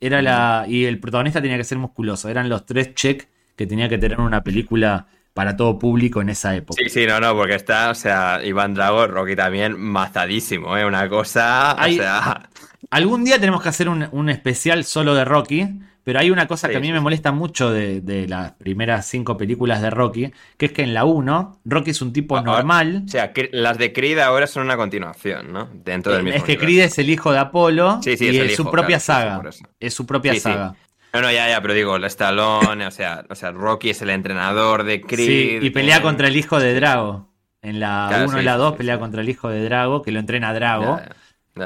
Era la. Y el protagonista tenía que ser musculoso. Eran los tres check que tenía que tener una película para todo público en esa época. Sí, sí, no, no, porque está, o sea, Iván Drago, Rocky también, mazadísimo, ¿eh? Una cosa, o sea... Algún día tenemos que hacer un, especial solo de Rocky, pero hay una cosa que a mí me molesta mucho de, las primeras cinco películas de Rocky, que es que en la 1, Rocky es un tipo normal. O sea, las de Creed ahora son una continuación, ¿no? Dentro del mismo Es que Creed es el hijo de Apolo y es, su propia saga. Es su propia saga. No, no, ya, ya, pero digo, Stallone, o sea, o sea, Rocky es el entrenador de Creed. Sí, y pelea contra el hijo de Drago. En la 1 y la 2 pelea contra el hijo de Drago, que lo entrena Drago.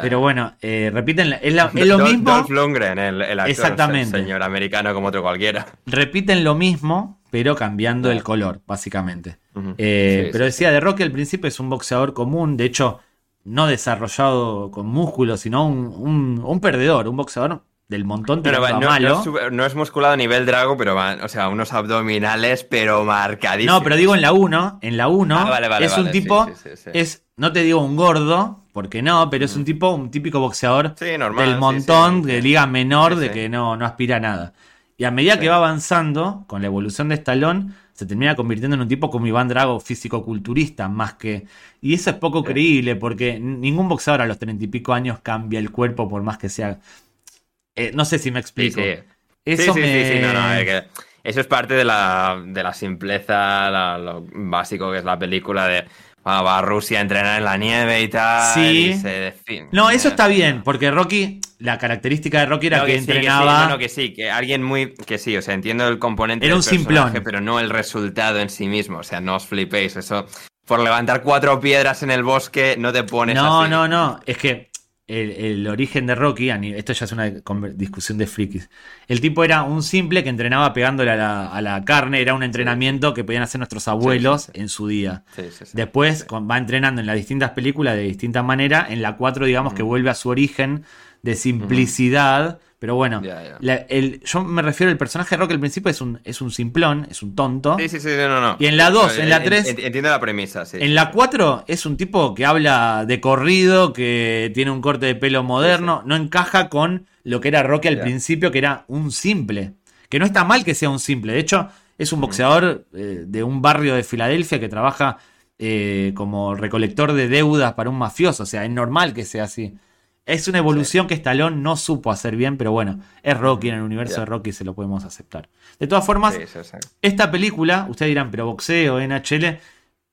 Pero bueno, eh, repiten, es, *laughs* lo mismo. Dolph Lundgren, el, el actor, Exactamente. señor americano como otro cualquiera. Repiten lo mismo, pero cambiando el color, básicamente. Eh, pero decía, de Rocky al principio es un boxeador común, de hecho, no desarrollado con músculos, sino un, perdedor, un boxeador del montón pero no, malo. No es, musculado a nivel drago, pero va, o sea, unos abdominales, pero marcadísimos. No, pero digo en la 1, en la 1 ah, es un tipo, es, no te digo un gordo, porque no, pero es un tipo, un típico boxeador del montón, de liga menor, de que no, no aspira a nada. Y a medida que va avanzando, con la evolución de Stallone, se termina convirtiendo en un tipo como Iván Drago, físico-culturista, más que... Y eso es poco creíble, porque ningún boxeador a los treinta y pico años cambia el cuerpo por más que sea eh, no sé si me explico. Eso eso es parte de la, de la simpleza, lo básico que es la película de ah, va a Rusia a entrenar en la nieve y tal. Sí. no, eso está bien, porque Rocky, la característica de Rocky era que, entrenaba. Que sí, que sí, que alguien muy. Que sí, o sea, entiendo el componente. Era un simplón. Pero no el resultado en sí mismo. O sea, no os flipéis. Eso. Por levantar cuatro piedras en el bosque no te pones. No, no, no. Es que el, origen de Rocky, esto ya es una discusión de frikis. El tipo era un simple que entrenaba pegándole a la, carne, era un entrenamiento que podían hacer nuestros abuelos en su día. Después va entrenando en las distintas películas de distinta manera. En la 4, digamos que vuelve a su origen de simplicidad. Pero bueno, yo me refiero al personaje de Rock al principio es un, es un simplón, es un tonto. Sí, sí, sí, no, no. Y en la 2, en la 3. Entiendo la premisa, sí. En la 4 es un tipo que habla de corrido, que tiene un corte de pelo moderno, no encaja con lo que era Rocky al principio, que era un simple. Que no está mal que sea un simple. De hecho, es un boxeador eh, de un barrio de Filadelfia que trabaja eh, como recolector de deudas para un mafioso. O sea, es normal que sea así. Es una evolución que Stallone no supo hacer bien, pero bueno, es Rocky en el universo de Rocky, se lo podemos aceptar. De todas formas, esta película, ustedes dirán, pero boxeo, NHL,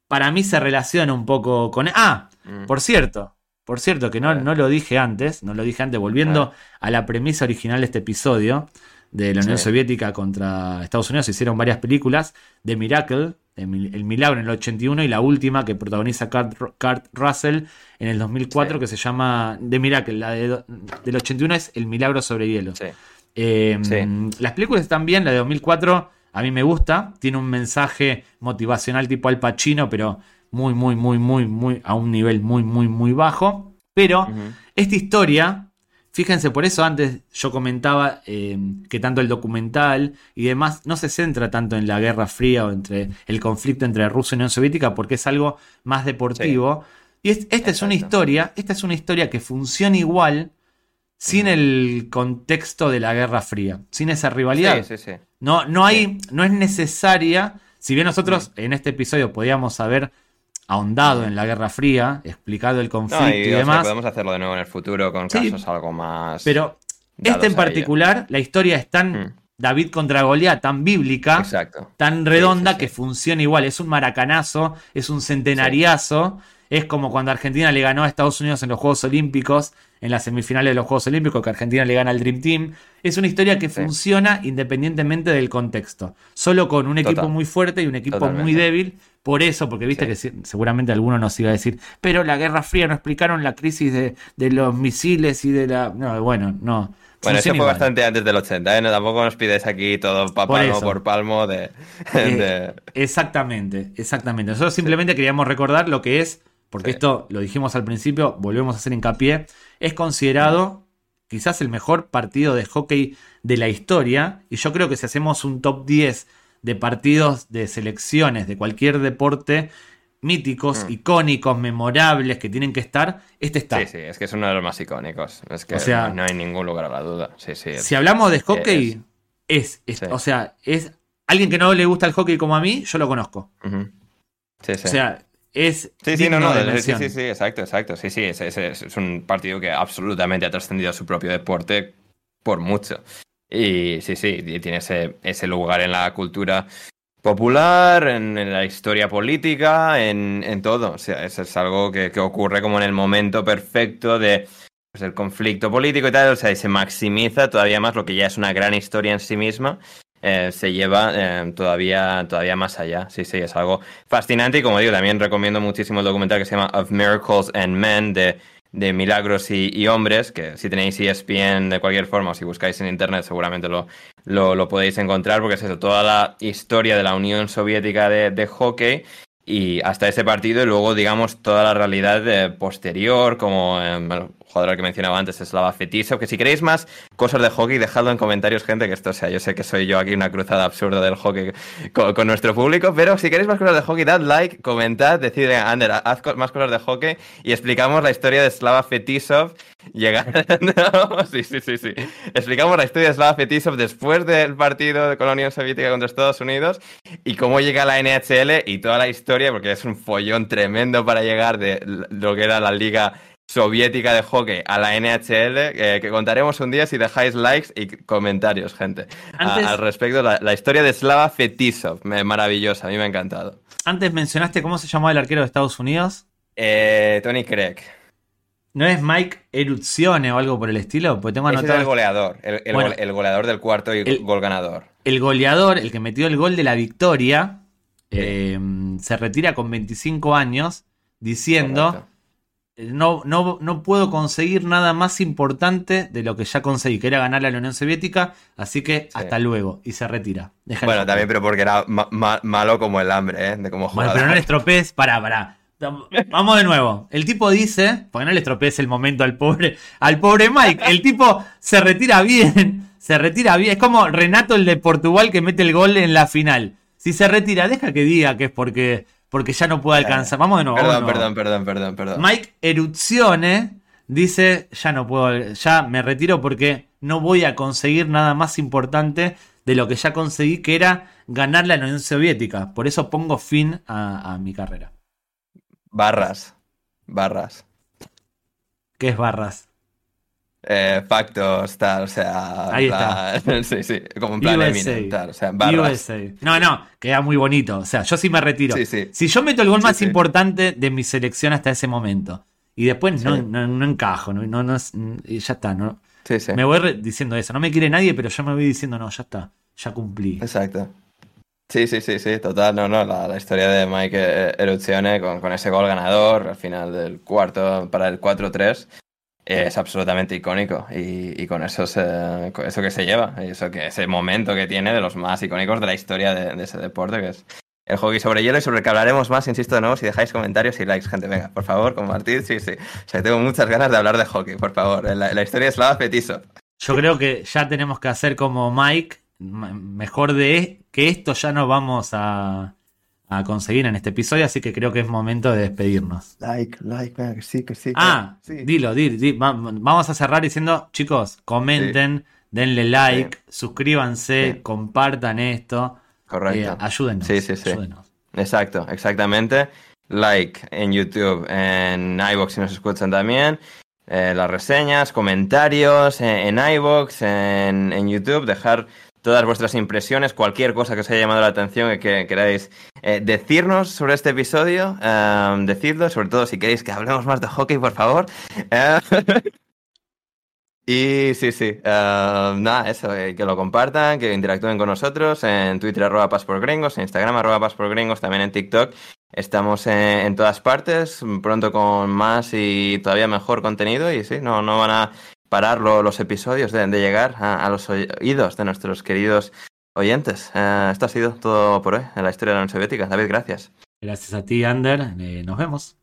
para mí se relaciona un poco con. Ah, mm. por cierto, por cierto, que no, no, lo dije antes, no lo dije antes, volviendo a la premisa original de este episodio de la Unión Soviética contra Estados Unidos, se hicieron varias películas. de Miracle, el Milagro en el 81 y la última que protagoniza Kurt, Russell en el 2004 que se llama The Miracle. La del 81 es El Milagro sobre hielo. Em, las películas están bien, la de 2004 a mí me gusta, tiene un mensaje motivacional tipo Al Pacino, pero muy, muy, muy, muy, muy, a un nivel muy, muy, muy bajo. Pero esta historia Fíjense, por eso antes yo comentaba eh, que tanto el documental y demás no se centra tanto en la Guerra Fría o entre el conflicto entre Rusia y Unión Soviética porque es algo más deportivo. Y esta es una historia, esta es una historia que funciona igual sin el contexto de la Guerra Fría, sin esa rivalidad. no, no hay, no es necesaria. Si bien nosotros en este episodio podíamos saber ahondado en la Guerra Fría, explicado el conflicto y, demás. podemos hacerlo de nuevo en el futuro con casos algo más. Pero este en particular, la historia es tan mm. David contra Goliat, tan bíblica, tan redonda que funciona igual. Es un maracanazo, es un centenariazo. Es como cuando Argentina le ganó a Estados Unidos en los Juegos Olímpicos en las semifinales de los Juegos Olímpicos, que Argentina le gana al Dream Team. Es una historia que funciona independientemente del contexto. Solo con un equipo muy fuerte y un equipo muy débil. Por eso, porque viste que seguramente alguno nos iba a decir, pero la Guerra Fría no explicaron la crisis de, de los misiles y de la... No, bueno, no. Bueno, eso fue bastante antes del 80, ¿eh? tampoco nos pides aquí todo palmo por palmo *laughs* eh, de, Exactamente, exactamente. Nosotros simplemente queríamos recordar lo que es, porque esto lo dijimos al principio, volvemos a hacer hincapié, es considerado quizás el mejor partido de hockey de la historia, y yo creo que si hacemos un top 10 de partidos de selecciones de cualquier deporte, míticos, mm. icónicos, memorables que tienen que estar, este está. Sí, sí, es que es uno de los más icónicos. Es que no hay ningún lugar a la duda. Sí, sí, si hablamos de hockey, es, o sea, es alguien que no le gusta el hockey como a mí, yo lo conozco. Sí, sí. O sea, es. Sí, sí, no, no, sí, sí, sí, exacto, exacto. Sí, sí, es, es un partido que absolutamente ha trascendido a su propio deporte por mucho. Y sí, sí, tiene ese, ese lugar en la cultura popular, en, la historia política, en, en, todo. O sea, es algo que, que, ocurre como en el momento perfecto de pues, el conflicto político y tal. O sea, y se maximiza todavía más lo que ya es una gran historia en sí misma. Eh, se lleva eh, todavía, todavía más allá. Sí, sí, es algo fascinante. Y como digo, también recomiendo muchísimo el documental que se llama Of Miracles and Men de de milagros y, hombres, que si tenéis ESPN de cualquier forma o si buscáis en internet seguramente lo, lo, podéis encontrar, porque es eso, toda la historia de la Unión Soviética de, hockey y hasta ese partido y luego digamos toda la realidad de posterior, como eh, jugador que mencionaba antes, Slava Fetisov, que si queréis más cosas de hockey, dejadlo en comentarios, gente, que esto sea, yo sé que soy yo aquí una cruzada absurda del hockey con, nuestro público, pero si queréis más cosas de hockey, dad like, comentad, decid, Ander, haz más cosas de hockey y explicamos la historia de Slava Fetisov llegando... *laughs* sí, sí, sí, sí. Explicamos la historia de Slava Fetisov después del partido de Colonia Soviética contra Estados Unidos y cómo llega a la NHL y toda la historia, porque es un follón tremendo para llegar de lo que era la liga soviética de hockey a la NHL, eh, que contaremos un día si dejáis likes y comentarios, gente. al respecto, la, la, historia de Slava Fetisov, maravillosa, a mí me ha encantado. Antes mencionaste cómo se llamaba el arquero de Estados Unidos. Eh, Tony Craig. ¿No es Mike Eruzione o algo por el estilo? Pues tengo anotado. es el goleador, el, goleador del cuarto y el, gol ganador. El goleador, el que metió el gol de la victoria, eh, se retira con 25 años diciendo no, no, no, puedo conseguir nada más importante de lo que ya conseguí, que era ganar a la Unión Soviética, así que hasta luego. Y se retira. bueno, también, pero porque era malo como el hambre, ¿eh? De cómo Bueno, pero no le estropees, pará, pará. Vamos de nuevo. El tipo dice, porque no le estropees el momento al pobre, al pobre Mike. El tipo se retira bien, se retira bien. Es como Renato el de Portugal que mete el gol en la final. Si se retira, deja que diga que es porque porque ya no puede alcanzar. Vamos de nuevo. Perdón, perdón, perdón, perdón, perdón. Mike Eruzione dice, ya no puedo, ya me retiro porque no voy a conseguir nada más importante de lo que ya conseguí, que era ganar la Unión Soviética. Por eso pongo fin a, mi carrera. Barras. Barras. ¿Qué es barras? Eh, factos, tal, o sea. Ahí está. *laughs* sí, sí, como un plan Eminem, tal, o sea, USA. No, no, queda muy bonito. O sea, yo sí me retiro. Si yo meto el gol más importante de mi selección hasta ese momento y después no, no, encajo, no, no, y ya está, ¿no? Me voy diciendo eso. No me quiere nadie, pero yo me voy diciendo, no, ya está, ya cumplí. Exacto. Sí, sí, sí, sí, total, no, no, la, historia de Mike Eruzione con, con ese gol ganador al final del cuarto para el 4-3 es absolutamente icónico y, con eso, eso que se lleva, y eso que ese momento que tiene de los más icónicos de la historia de, ese deporte, que es el hockey sobre hielo y sobre el que hablaremos más, insisto de nuevo, si dejáis comentarios y likes, gente, venga, por favor, compartid, sí, sí. O sea, tengo muchas ganas de hablar de hockey, por favor, la, historia es la Petiso. Yo creo que ya tenemos que hacer como Mike, mejor de que esto ya no vamos a a conseguir en este episodio, así que creo que es momento de despedirnos. Like, like, que sí, que sí. Ah, dilo, dilo, vamos a cerrar diciendo, chicos, comenten, denle like, suscríbanse, compartan esto. Correcto. Eh, ayúdenos. Sí, sí, sí. Exacto, exactamente. Like en YouTube, en iVoox si nos escuchan también. Eh, las reseñas, comentarios eh, en, en iVoox, en, en YouTube, dejar todas vuestras impresiones, cualquier cosa que os haya llamado la atención y que queráis eh, decirnos sobre este episodio, em, decidlo, sobre todo si queréis que hablemos más de hockey, por favor. Eh, *laughs* Y sí, sí, eh, nada, eso, eh, que lo compartan, que interactúen con nosotros en Twitter arroba Gringos, en Instagram arroba Gringos, también en TikTok. Estamos en, todas partes, pronto con más y todavía mejor contenido y sí, no, no van a parar los episodios de, llegar a, los oídos de nuestros queridos oyentes. Eh, esto ha sido todo por hoy en la historia de la Unión Soviética. David, gracias. Gracias a ti, Ander. nos vemos.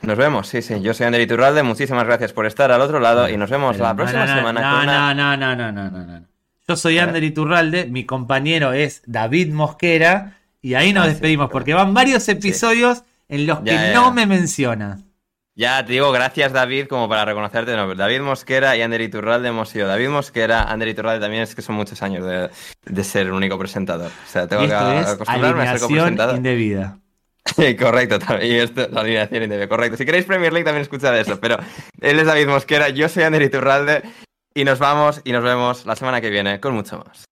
Nos vemos, sí, sí. Yo soy Ander Iturralde. Muchísimas gracias por estar al otro lado y nos vemos la próxima semana. No, no, no, no, no, no, no, no. Yo soy Ander Iturralde, mi compañero es David Mosquera y ahí nos ah, despedimos porque van varios episodios en los que no me menciona. Ya te digo gracias David como para reconocerte. No, David Mosquera y Ander Iturralde hemos sido David Mosquera, Ander Iturralde también es que son muchos años de, ser el único presentador. O sea, tengo que acostumbrarme a ser copresentador. indebida. *laughs* correcto, y esto, la alineación indebida, correcto. Si queréis Premier League también escuchad eso, pero él es David Mosquera, yo soy Ander Iturralde y nos vamos y nos vemos la semana que viene con mucho más.